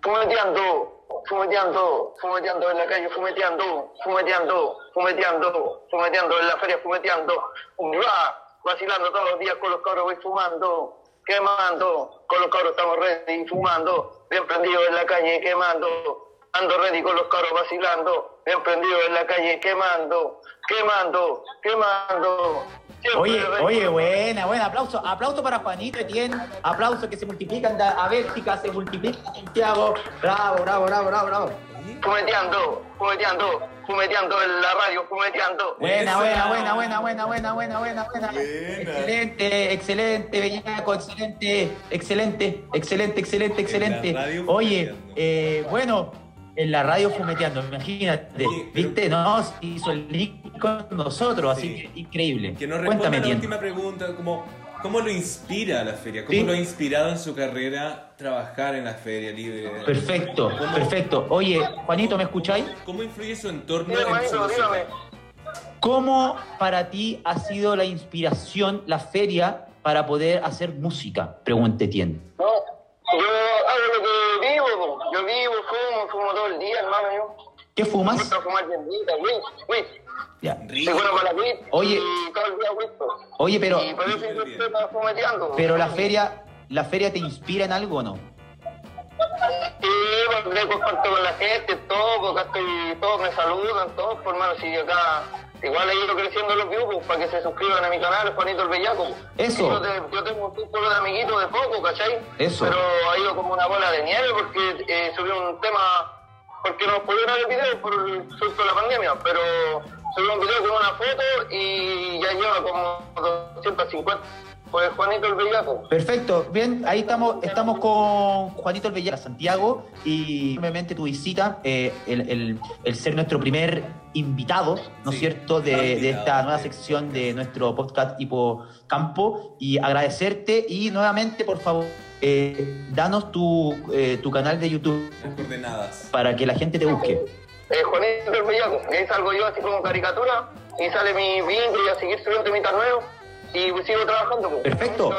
Fumeteando, fumeteando, fumeteando en la calle, fumeteando, fumeteando, fumeteando, fumeteando en la feria, fumeteando. ¡Hurra! Vacilando todos los días con los cabros voy fumando, quemando. Con los cabros estamos ready, fumando. Bien prendido en la calle, quemando. Ando ready con los cabros vacilando. Bien prendido en la calle, quemando, quemando, quemando. Oye, oye, buena, buena. Aplauso, aplauso para Juanito Etienne. Aplauso que se multiplican a Bélgica, se multiplican Santiago. Bravo, bravo, bravo, bravo, bravo. Fumeteando, fumeteando, fumeteando en la radio, fumeteando. Buena, buena, buena, buena, buena, buena, buena, buena, buena. Excelente, excelente, Bellaco, excelente, excelente, excelente, excelente, excelente. Oye, eh, bueno, en la radio fumeteando, imagínate, Oye, pero- ¿viste? Nos hizo el link con nosotros, así Sí. que increíble. Que nos responda Cuéntame, la Tien. última pregunta, como, ¿cómo lo inspira la feria? ¿Cómo Sí. lo ha inspirado en su carrera trabajar en la feria libre? Perfecto, ¿Cómo- perfecto. Oye, Juanito, ¿me escucháis? ¿Cómo influye su entorno Sí, en su dígame. ¿Cómo para ti ha sido la inspiración, la feria, para poder hacer música? Pregunte Tien. No, yo hago lo que vivo, yo vivo, fumo, fumo todo el día, hermano, yo. ¿Qué fumas? gusta fumar bendita, weed, weed. Ya. Para Oye. y todo el día weed, po. Oye, pero, Y por eso yo pero la feria, ¿la feria te inspira en algo o no? Sí, porque comparto con la gente, todo, estoy, todos me saludan, todos, por hermano, si acá igual he ido creciendo los views para que se suscriban a mi canal, Juanito el Bellaco. Eso. Yo, te- yo tengo un círculo de amiguitos de poco, ¿cachai? Eso. Pero ha ido como una bola de nieve porque eh, subió un tema, porque no pudieron el video por el susto de la pandemia, pero subió un video con una foto y ya lleva como 250. Pues Juanito el Bellaco. Perfecto, bien, ahí estamos, estamos con Juanito El Bellera, Santiago, y obviamente tu visita, eh, el, el- el ser nuestro primer invitado, ¿no es Sí, cierto?, de, esta nueva sí. sección de nuestro podcast Hipocampo, y agradecerte, y nuevamente, por favor, eh, danos tu, eh, tu canal de YouTube Las coordenadas. para que la gente te busque. Eh, Juanito el Bellaco, y ahí salgo yo así como caricatura y sale mi vínculo y a seguir subiendo temitas nuevos y sigo trabajando. pues. Perfecto.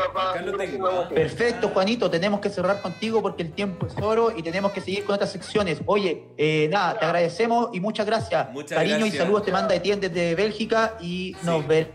Perfecto, Juanito, tenemos que cerrar contigo porque el tiempo es oro y tenemos que seguir con otras secciones. Oye, eh, nada, te agradecemos y muchas gracias. Muchas Cariño gracias. y saludos te manda Etienne desde Bélgica y nos Sí. veremos.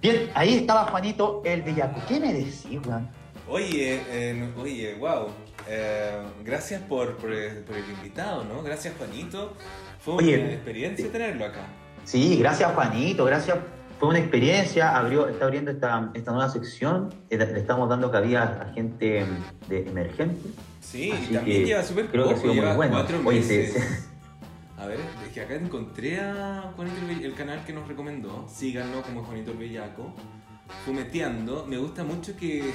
Bien, ahí estaba Juanito el Bellaco. ¿Qué me decís, Juan? Oye, eh, oye, wow. Eh, gracias por, por el, por el invitado, ¿no? Gracias, Juanito. Fue una Oye, experiencia tenerlo acá. Sí, gracias Juanito, gracias. Fue una experiencia, abrió, está abriendo esta, esta nueva sección, eh, le estamos dando cabida a gente de emergente. Sí, Así y también lleva súper creo que ha sido muy bueno. cuatro Oye, A ver, es que acá encontré a Juanito el, el canal que nos recomendó. Síganlo como Juanito el Bellaco. Fumeteando. Me gusta mucho que.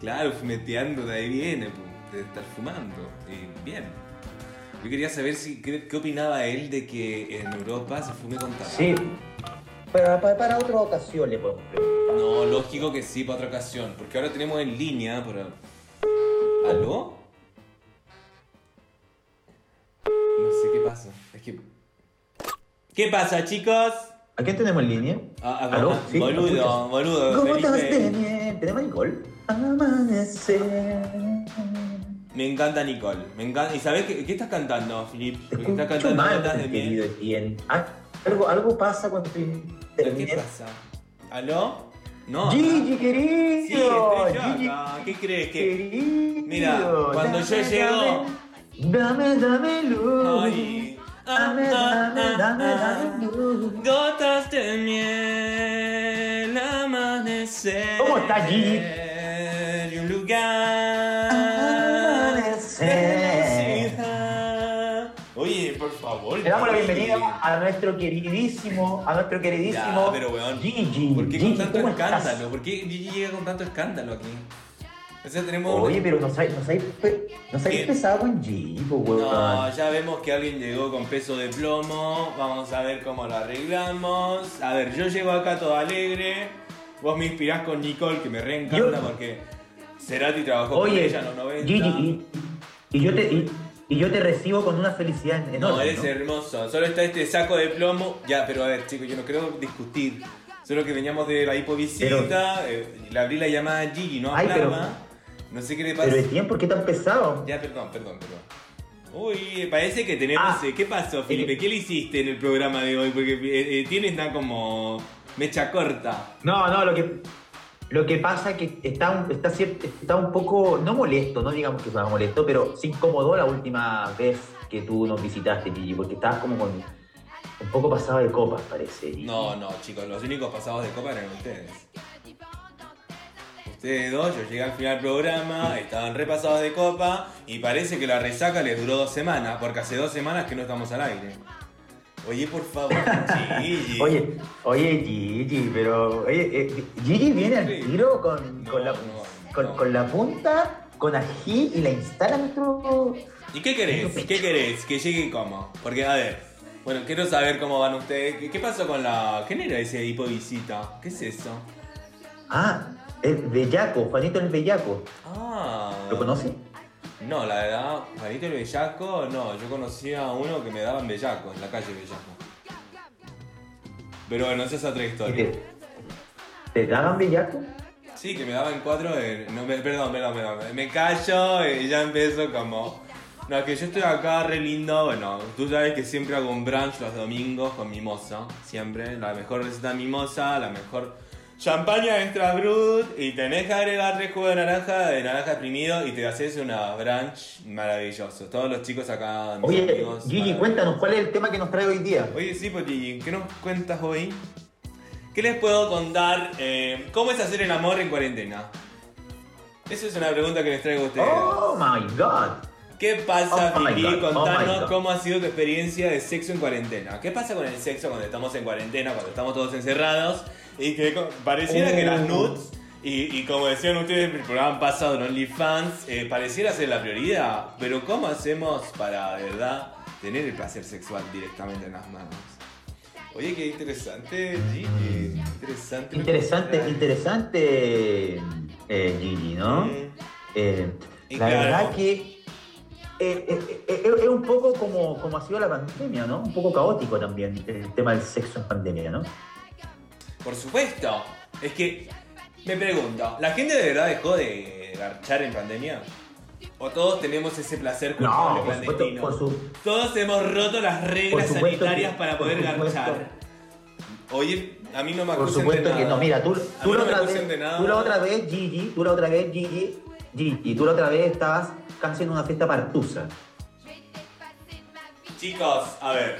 Claro, fumeteando, de ahí viene, pu, de estar fumando. Y bien. Yo quería saber si, qué, qué opinaba él de que en Europa se fume con tabaco. Sí, para, para, para otra ocasión le podemos preguntar. No, lógico que sí, para otra ocasión. Porque ahora tenemos en línea. Para... ¿Aló? No sé qué pasa. Es que. ¿Qué pasa, chicos? ¿A quién tenemos en línea? Ah, ¿Aló? ¿Sí? ¿Me boludo. ¿Cómo estás? ¿Tenemos a Nicole? Amanecer. Me encanta Nicole. Me encanta. ¿Y sabes qué, qué estás cantando, Filip? Porque estás cantando notas de miel. Etienne. Ah, Algo, algo pasa cuando estoy... ¿Pero ¿Qué pasa? ¿Aló? No. Gigi, querido. Sí, estoy yo Gigi, acá. ¿Qué crees que.? Mira, cuando yo Dame, llego- Dame, dame luz. Ay. Dame, ah, dame, ah, dame, ah. dame luz. Gotas de miel, amanecer. ¿Cómo está, Gigi? Y un lugar. Bienvenida a nuestro queridísimo, a nuestro queridísimo Ya, pero weón. Gigi. ¿Por qué Gigi, con tanto escándalo? ¿Por qué Gigi llega con tanto escándalo aquí? O sea, tenemos. Oye, pero no sabes, no sabes, no sabes ¿Qué? pesado con Gigi, pues, weón. No, ya vemos que alguien llegó con peso de plomo. Vamos a ver cómo lo arreglamos. A ver, yo llego acá todo alegre. Vos me inspirás con Nicole, que me reencanta Yo- porque Cerati trabajó con ella en los 90. Gigi, y, y yo te, y, y yo te recibo con una felicidad enorme. No, eres ¿no? hermoso. Solo está este saco de plomo. Ya, pero a ver, chicos, yo no quiero discutir. Solo que veníamos de la hipovisita. eh, le abrí la llamada a Gigi, no Ay, hablaba. pero- No sé qué le pasa. Pero Etienne, ¿por qué tan pesado? Ya, perdón, perdón, perdón. Uy, parece que tenemos... Ah. eh, ¿Qué pasó, Felipe? ¿Qué le hiciste en el programa de hoy? Porque eh, eh, tienes una como mecha corta. No, no, lo que, lo que pasa es que está está, está un poco, no molesto, no digamos que estaba molesto, pero se incomodó la última vez que tú nos visitaste, Gigi, porque estabas como con un poco pasado de copas, parece. No, no, chicos, los únicos pasados de copa eran ustedes. Ustedes dos, yo llegué al final del programa, estaban repasados de copa y parece que la resaca les duró dos semanas, porque hace dos semanas que no estamos al aire. Oye, por favor, Gigi. Oye, oye, Gigi, pero. Oye, eh, Gigi viene al tiro con, No, con, la, no, con, no. con la punta, con ají y la instala nuestro. ¿Y qué querés? ¿Qué querés? Que llegue cómo? Porque, a ver, bueno, quiero saber cómo van ustedes. ¿Qué, qué pasó con la... ¿Quién era ese hipovisita? ¿Qué es eso? Ah, el Bellaco, Juanito el Bellaco. Ah... ¿Lo conoce? No, la verdad, Juanito el Bellaco, no. Yo conocía a uno que me daban Bellaco, en la calle Bellaco. Pero bueno, esa es otra ¿Y historia. ¿Te, ¿Te daban Bellaco? Sí, que me daban cuatro de... No, me- perdón, perdón, perdón. Me callo y ya empiezo como... No, es que yo estoy acá re lindo. Bueno, tú sabes que siempre hago un brunch los domingos con mimosa. Siempre. La mejor receta mimosa, la mejor... Champaña extra brut y tenés que agregar tres jugos de naranja, de naranja exprimido y te haces una brunch maravilloso. Todos los chicos acá, Oye, amigos, Gigi, cuéntanos, ¿cuál es el tema que nos trae hoy día? Oye, sí, pues Gigi, ¿qué nos cuentas hoy? ¿Qué les puedo contar? Eh, ¿Cómo es hacer el amor en cuarentena? Esa es una pregunta que les traigo a ustedes. Oh my god. ¿Qué pasa, Oh Vicky? Oh Contanos cómo ha sido tu experiencia de sexo en cuarentena. ¿Qué pasa con el sexo cuando estamos en cuarentena, cuando estamos todos encerrados? Y que pareciera que las Oh. nudes, y, y como decían ustedes en el programa pasado en OnlyFans, eh, pareciera ser la prioridad. Pero ¿cómo hacemos para, de verdad, tener el placer sexual directamente en las manos? Oye, qué interesante, Gigi. Interesante. Interesante, interesante, eh, Gigi, ¿no? Mm. Eh, la claro. verdad que eh, eh, eh, es un poco como, como ha sido la pandemia, ¿no? Un poco caótico también el tema del sexo en pandemia, ¿no? Por supuesto. Es que me pregunto, ¿la gente de verdad dejó de garchar en pandemia? ¿O todos tenemos ese placer culpable No, por supuesto, clandestino? por su- Todos hemos roto las reglas sanitarias que- para poder garchar. Oye, a mí no me Por supuesto de que nada. no. Mira, tú, tú la no otra vez, tú la otra vez, Gigi, tú la otra vez, Gigi, Gigi, tú la otra vez estabas casi en una fiesta partusa. Chicos, a ver.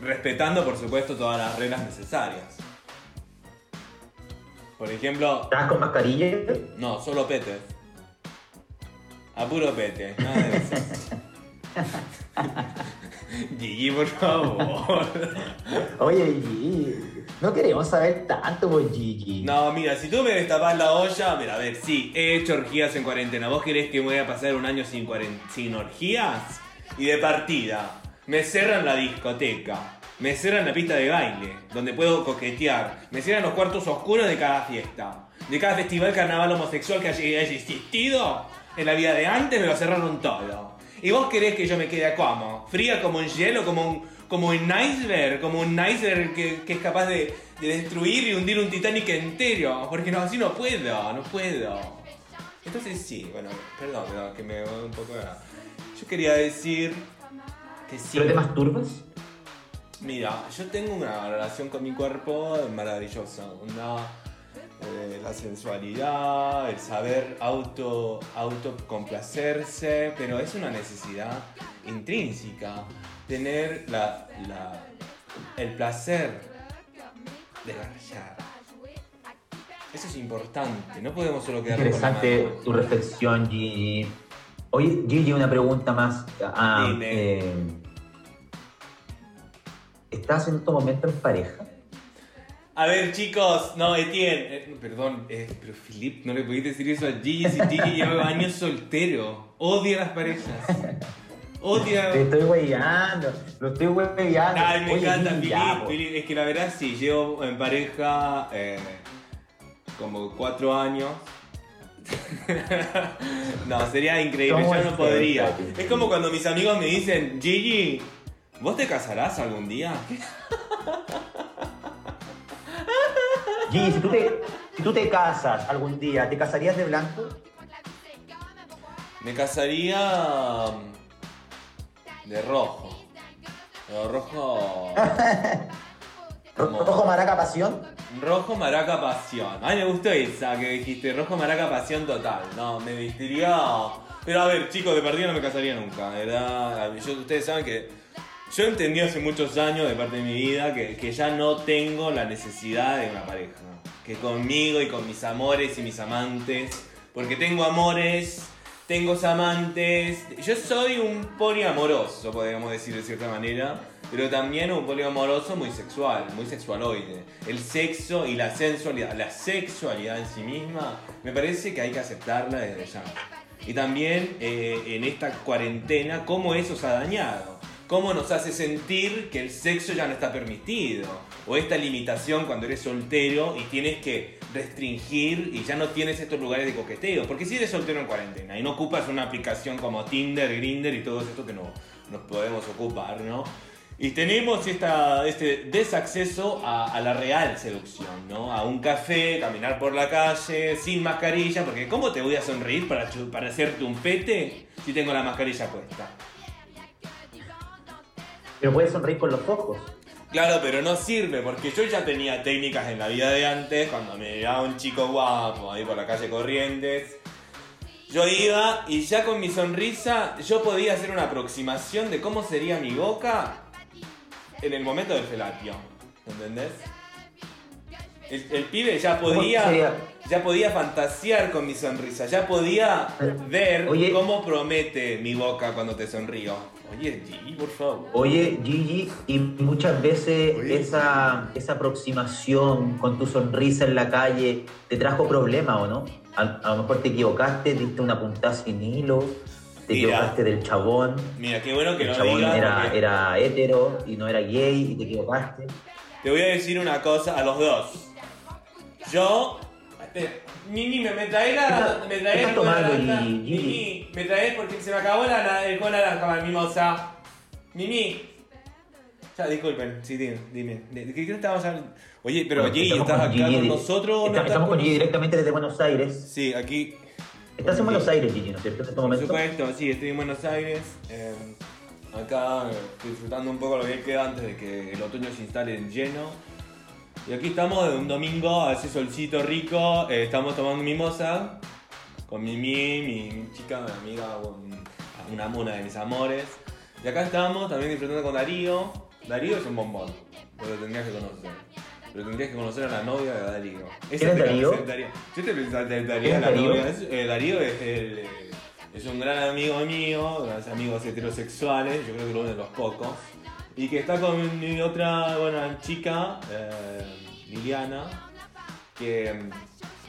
Respetando, por supuesto, todas las reglas necesarias. Por ejemplo, ¿Estabas con mascarilla? no, solo pete. A puro pete, nada de eso. Gigi, por favor. Oye, Gigi, no queremos saber tanto por Gigi. No, mira, si tú me destapás la olla, mira, a ver, sí, he hecho orgías en cuarentena. ¿Vos querés que me voy a pasar un año sin, sin orgías? Y de partida, me cerran la discoteca, me cierran la pista de baile, donde puedo coquetear, me cierran los cuartos oscuros de cada fiesta, de cada festival carnaval homosexual que haya, existido en la vida de antes, me lo cerraron todo. ¿Y vos querés que yo me quede como? ¿Fría como un hielo, como un, como un iceberg? Como un iceberg que, es capaz de, de destruir y hundir un Titanic entero. Porque no, así no puedo, no puedo. Entonces sí, bueno, perdón, perdón, que me voy un poco... Yo quería decir que sí. ¿Pero te masturbas? Mira, yo tengo una relación con mi cuerpo maravillosa. Una, eh, la sensualidad, el saber auto, autocomplacerse, pero es una necesidad intrínseca. Tener la, la- el placer de garchar. Eso es importante, no podemos solo la Interesante tu reflexión, Gigi. Oye, Gigi, una pregunta más. Ah, Dime. eh, ¿Estás en este momento en pareja? A ver, chicos, no, Etienne, eh, perdón, eh, pero Philip, no le podéis decir eso a Gigi si Gigi lleva años soltero. Odia las parejas. Odia. Te estoy weyando, lo estoy weyando. Ay, me Oye, encanta, Philip, ya. Philip. Es que la verdad sí, llevo en pareja eh, como cuatro años. no, sería increíble, ¿Cómo yo no podría. Es como cuando mis amigos me dicen, Gigi, ¿vos te casarás algún día? Gigi, si tú, te, si tú te casas algún día, ¿te casarías de blanco? Me casaría mm, de rojo. Pero rojo. Como- ¿Rojo maraca pasión? Rojo maraca pasión. Ay, me gustó esa que dijiste. Rojo maraca pasión total. No, me vestiría. Pero a ver, chicos, de partida no me casaría nunca. ¿verdad? Yo- ustedes saben que. Yo entendí hace muchos años, de parte de mi vida, que, que ya no tengo la necesidad de una pareja. Que conmigo y con mis amores y mis amantes. Porque tengo amores, tengo amantes. Yo soy un poliamoroso, podríamos decir de cierta manera. Pero también un poliamoroso muy sexual, muy sexualoide. El sexo y la sensualidad, la sexualidad en sí misma, me parece que hay que aceptarla desde ya. Y también eh, en esta cuarentena, cómo eso se ha dañado. Cómo nos hace sentir que el sexo ya no está permitido. O esta limitación cuando eres soltero y tienes que restringir y ya no tienes estos lugares de coqueteo. Porque si eres soltero en cuarentena y no ocupas una aplicación como Tinder, Grinder y todo esto que no nos podemos ocupar, ¿no? Y tenemos esta, este desacceso a, a la real seducción, ¿no? A un café, caminar por la calle, sin mascarilla, porque ¿cómo te voy a sonreír para, para hacerte un pete si tengo la mascarilla puesta? Pero puedes sonreír con los ojos. Claro, pero no sirve, porque yo ya tenía técnicas en la vida de antes, cuando me llegaba un chico guapo ahí por la calle Corrientes. Yo iba y ya con mi sonrisa yo podía hacer una aproximación de cómo sería mi boca en el momento del felapio. ¿Entendés? El, el pibe ya ¿Cómo podía, ya podía fantasear con mi sonrisa, ya podía ver Oye. cómo promete mi boca cuando te sonrío. Oye, G, por favor. Oye, Gigi, y muchas veces Oye. esa, esa aproximación con tu sonrisa en la calle te trajo problemas, ¿o no? A, a lo mejor te equivocaste, diste una puntada sin hilo, te Mira. equivocaste del chabón, Mira, qué bueno que el lo chabón digas. era, porque- era hetero y no era gay y te equivocaste. Te voy a decir una cosa a los dos. Yo. Espera, Mimi, me, me traes la. Me traes el. Mimi, me traes porque se me acabó la, el cola naranja, mimosa. Mimi. Ya, disculpen, sí, dime, dime. ¿De qué, estábamos hablando? Oye, pero Bueno, Gigi, estamos ¿estás con acá Gigi con nosotros o no Estamos, estás estamos con Gigi directamente desde Buenos Aires. Sí, aquí. Estás en Buenos Aires, Gigi, ¿no es cierto? En este Por momento. supuesto, sí, estoy en Buenos Aires. eh, acá disfrutando un poco lo que queda antes de que el otoño se instale en lleno. Y aquí estamos de un domingo, hace solcito rico. eh, estamos tomando mimosa con Mimi, mi, mi chica, mi amiga, un- una, una de mis amores. Y acá estamos también disfrutando con Darío. Darío es un bombón, pero lo tendrías que conocer. Pero tendrías que conocer a la novia de Darío. Esa ¿Quién es te la Darío? presentaría. Yo te presentaría ¿Quién Darío, es la Darío? novia. Es- eh, Darío es, el, eh, es un gran amigo mío, es amigos heterosexuales, yo creo que uno de los pocos. Y que está con mi otra buena chica, eh, Liliana, que,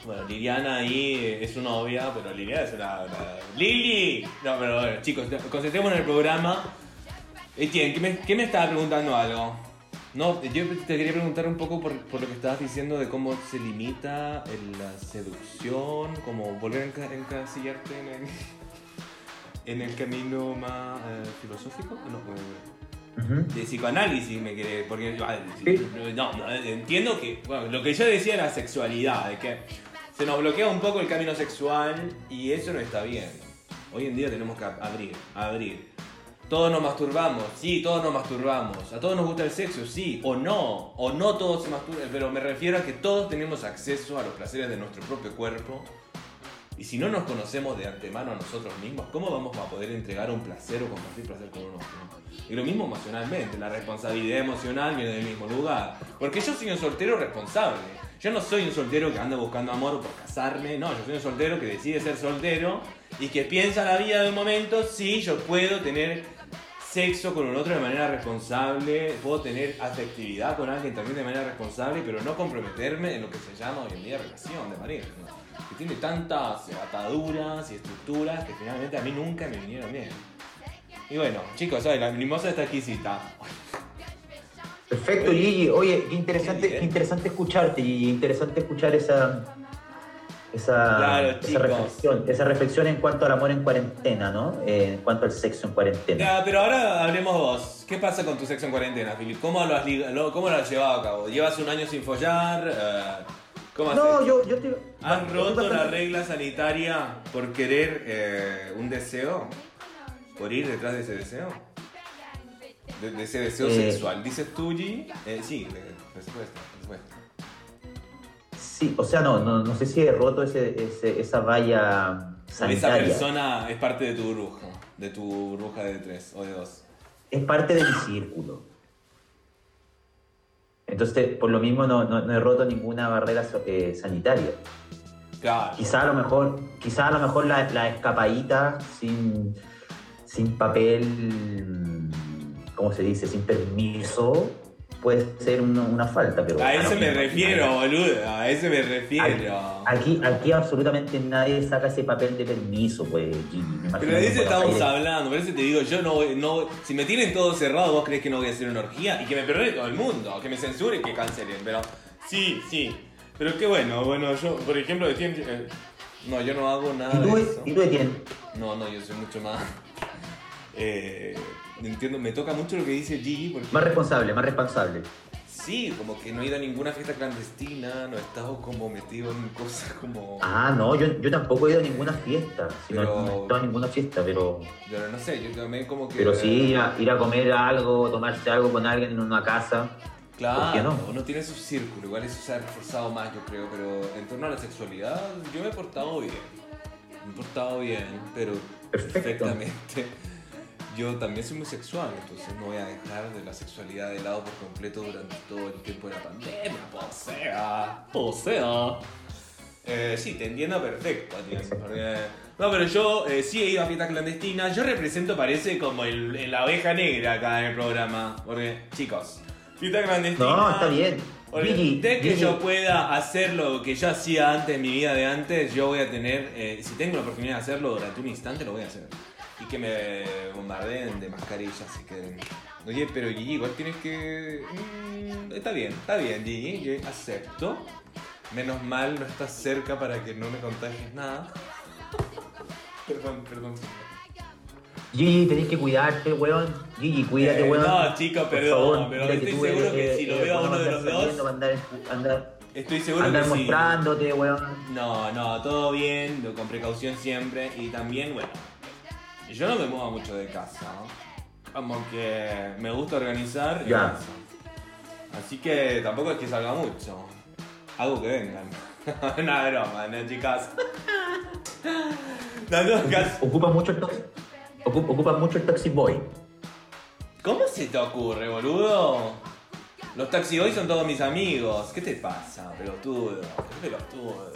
bueno, Liliana ahí es su novia, pero Liliana es una... una- ¡Lili! No, pero bueno, chicos, concentrémonos en el programa. Etienne, ¿qué me, qué me estaba preguntando algo? No, yo te quería preguntar un poco por, por lo que estabas diciendo de cómo se limita la seducción, como volver a enca- encasillarte en el, en el camino más eh, filosófico. No, eh, De psicoanálisis me quedé, porque ah, Sí. no, no, entiendo que, bueno, lo que yo decía era sexualidad, de que se nos bloquea un poco el camino sexual y eso no está bien. Hoy en día tenemos que abrir, abrir. Todos nos masturbamos, sí, todos nos masturbamos. A todos nos gusta el sexo, sí, o no, o no todos se masturban, pero me refiero a que todos tenemos acceso a los placeres de nuestro propio cuerpo. Y si no nos conocemos de antemano a nosotros mismos, ¿cómo vamos a poder entregar un placer o compartir placer con uno? Y lo mismo emocionalmente, la responsabilidad emocional viene del mismo lugar. Porque yo soy un soltero responsable. Yo no soy un soltero que anda buscando amor por casarme, no, yo soy un soltero que decide ser soltero y que piensa la vida de un momento, sí, yo puedo tener sexo con un otro de manera responsable, puedo tener afectividad con alguien también de manera responsable, pero no comprometerme en lo que se llama hoy en día relación de pareja. Que tiene tantas ataduras y estructuras que finalmente a mí nunca me vinieron bien. Y bueno, chicos, ¿sabes? la mimosa está exquisita. Perfecto, Gigi. Oye, qué interesante, qué interesante escucharte, Gigi. Interesante escuchar esa, esa, Claro, esa chicos. reflexión, esa reflexión en cuanto al amor en cuarentena, ¿no? Eh, en cuanto al sexo en cuarentena. Ya, pero ahora hablemos vos. ¿Qué pasa con tu sexo en cuarentena, Filip? ¿Cómo lo has, cómo lo has llevado a cabo? ¿Llevas un año sin follar? Eh, ¿Cómo has No, yo, yo te. ¿Has estoy roto la regla sanitaria por querer eh, un deseo? ¿Por ir detrás de ese deseo? De, de ese deseo Eh. sexual. ¿Dices tú, G? Eh, sí, por supuesto, por supuesto. Sí, o sea, no, no, no sé si he roto ese, ese- esa valla Esa sanitaria. persona es parte de tu burbuja, de tu burbuja de tres o de dos. Es parte de mi círculo. Entonces, por lo mismo, no, no- no he roto ninguna barrera eh, sanitaria. Claro. Quizá a lo mejor, quizá a lo mejor la, la escapadita sin, sin papel, ¿cómo se dice? Sin permiso, puede ser una, una falta, pero... A eso me refiero, boludo. A eso me refiero. Aquí, aquí absolutamente nadie saca ese papel de permiso, pues, Pero de eso estamos hablando, por eso te digo, yo no voy, no si me tienen todo cerrado, vos crees que no voy a hacer una orgía y que me perdone todo el mundo, que me censuren, que cancelen, pero sí, sí. Pero qué bueno, bueno, yo, por ejemplo, de tiempo, eh, no, yo no hago nada ¿Y tú, de eso. ¿Y tú Etienne? No, no, yo soy mucho más. Eh, entiendo, me toca mucho lo que dice Gigi porque Más responsable, más responsable. sí, como que no he ido a ninguna fiesta clandestina, no he estado como metido en cosas como. Ah, no, yo, yo tampoco he ido a ninguna fiesta. No- Pero- No, he estado a ninguna fiesta, pero, Yo no sé, yo también como que. pero sí ir a, ir a comer algo, tomarse algo con alguien en una casa. Claro, no? uno tiene su círculo, igual eso se ha reforzado más, yo creo, pero en torno a la sexualidad, yo me he portado bien. Me he portado bien, pero Perfecto. perfectamente. Yo también soy muy sexual, entonces no voy a dejar de la sexualidad de lado por completo durante todo el tiempo de la pandemia. Posea, posea. Eh, sí, te entiendo perfecto, No, pero yo eh, sí he ido a fiestas clandestinas. Yo represento, parece, como el, el- la oveja negra acá en el programa. Porque, chicos, fiesta clandestina. No, está bien. Porque de que yo pueda hacer lo que yo hacía antes en mi vida de antes, yo voy a tener, eh, si tengo la oportunidad de hacerlo durante un instante, lo voy a hacer. Y que me bombardeen de mascarillas si quieren. Oye, pero Gigi, igual tienes que... mm, está bien, está bien, Gigi, yo acepto. Menos mal no estás cerca para que no me contagies nada. perdón, perdón. Gigi, tenés que cuidarte, weón. Gigi, cuídate, Eh, weón. no, chicos, Por perdón, favor, pero estoy tú seguro eres, que si lo eh, veo a uno de los dos- saliendo, Andar, andar, Estoy seguro andar que sí. mostrándote, weón. No, no, todo bien, lo- con precaución siempre. Y también, bueno, yo no me muevo mucho de casa. Como que me gusta organizar y Ya. Así que tampoco es que salga mucho. Algo que vengan. De broma, ¿no, chicas? No, no, cas- Ocupa mucho el taxi. Ocupa, ocupa mucho el taxi boy. ¿Cómo se te ocurre, boludo? Los taxi boys son todos mis amigos. ¿Qué te pasa, pelotudo? ¿Qué pelotudo?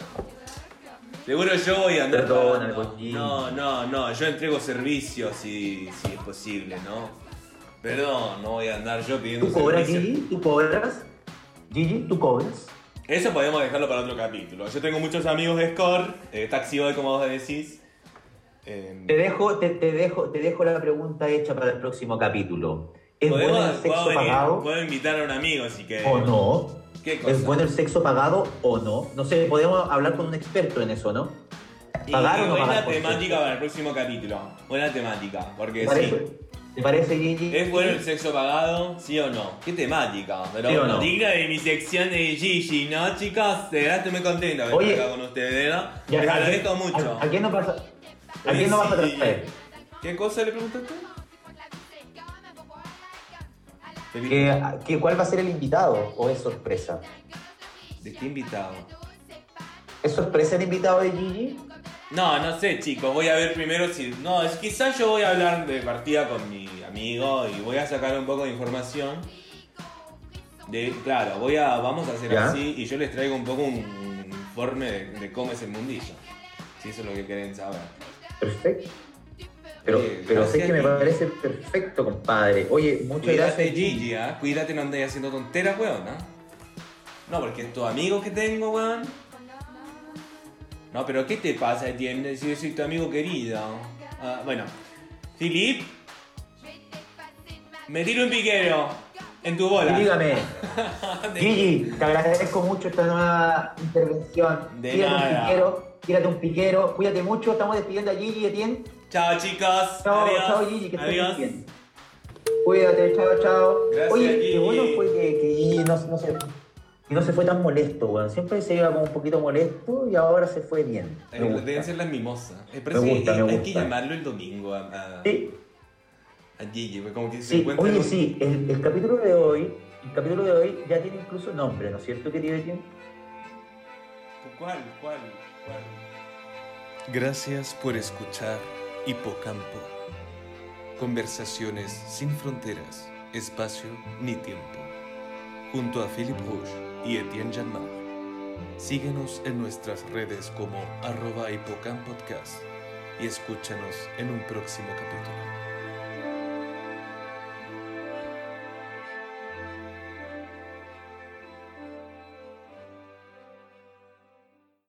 Seguro yo voy a andar. Cochín. No, no, no. Yo entrego servicios si, si es posible, ¿no? Perdón, no voy a andar yo pidiendo ¿Tú cobras, servicios. Gigi? ¿Tú cobras? Gigi, ¿tú cobras? Eso podemos dejarlo para otro capítulo. Yo tengo muchos amigos de Score, eh, taxi boy, como vos decís. Eh, Te dejo, te, te dejo, te dejo la pregunta hecha para el próximo capítulo. ¿Es bueno el sexo venir- pagado puedo invitar a un amigo si querés. o no? ¿Es bueno el sexo pagado o no? No sé, podemos hablar con un experto en eso, ¿no? ¿Pagar o no buena pagar por temática para el próximo capítulo. Buena temática, porque ¿Te sí. ¿Te parece, Gigi? ¿Es bueno el sexo pagado? ¿Sí o no? ¿Qué temática? Pero ¿Sí o bueno, no? digna de mi sección de Gigi, ¿no, chicas? De verdad estoy muy contento de estar acá con ustedes. Ya, Les ¿a agradezco mucho. ¿A, a quién no pasa? ¿A quién no vas a traer? ¿Qué cosa le preguntaste? ¿Qué, qué- cuál va a ser el invitado o es sorpresa? ¿De qué invitado? ¿Es sorpresa el invitado de Gigi? No, no sé, chicos. Voy a ver primero si. No, es quizás yo voy a hablar de partida con mi amigo y voy a sacar un poco de información. De, claro, voy a, vamos a hacer ¿Ya? así y yo les traigo un poco un, un informe de, de cómo es el mundillo. Si eso es lo que quieren saber. Perfecto. Pero, pero sé que me parece perfecto, compadre. Oye, muchas Cuídate, gracias. Gigi, ¿ah? Cuídate, no andes haciendo tonteras, weón, ¿ah? No, porque estos amigos que tengo, weón. No, pero ¿qué te pasa, Etienne? Si yo soy tu amigo querido. Ah, bueno, Filip, me tiro un piquero en tu bola. Dígame, Gigi, te agradezco mucho esta nueva intervención. De tírate nada. un piquero, tírate un piquero, cuídate mucho. Estamos despidiendo a Gigi, Etienne. Chao, chicos. Chao, Adiós. chao Gigi, que estés Adiós. bien. Cuídate, chao, chao. Gracias, Oye, Gigi. qué bueno fue que, que Gigi no, no se, que no se fue tan molesto, weón. Siempre se iba como un poquito molesto y ahora se fue bien. Me Eh, gusta. Deben ser las mimosas. Eh, Me parece gusta, que me hay que llamarlo el domingo a, a, Sí, a Gigi, porque como que se sí. encuentra Oye, con- sí, el, el capítulo de hoy, el capítulo de hoy ya tiene incluso nombre, ¿no es cierto, querido Etienne? ¿Cuál? ¿Cuál? ¿Cuál? Gracias por escuchar Hipocampo. Conversaciones sin fronteras, espacio ni tiempo. Junto a Philip Rouge y Etienne Janmar. Síguenos en nuestras redes como arroba hipocampodcast y escúchanos en un próximo capítulo.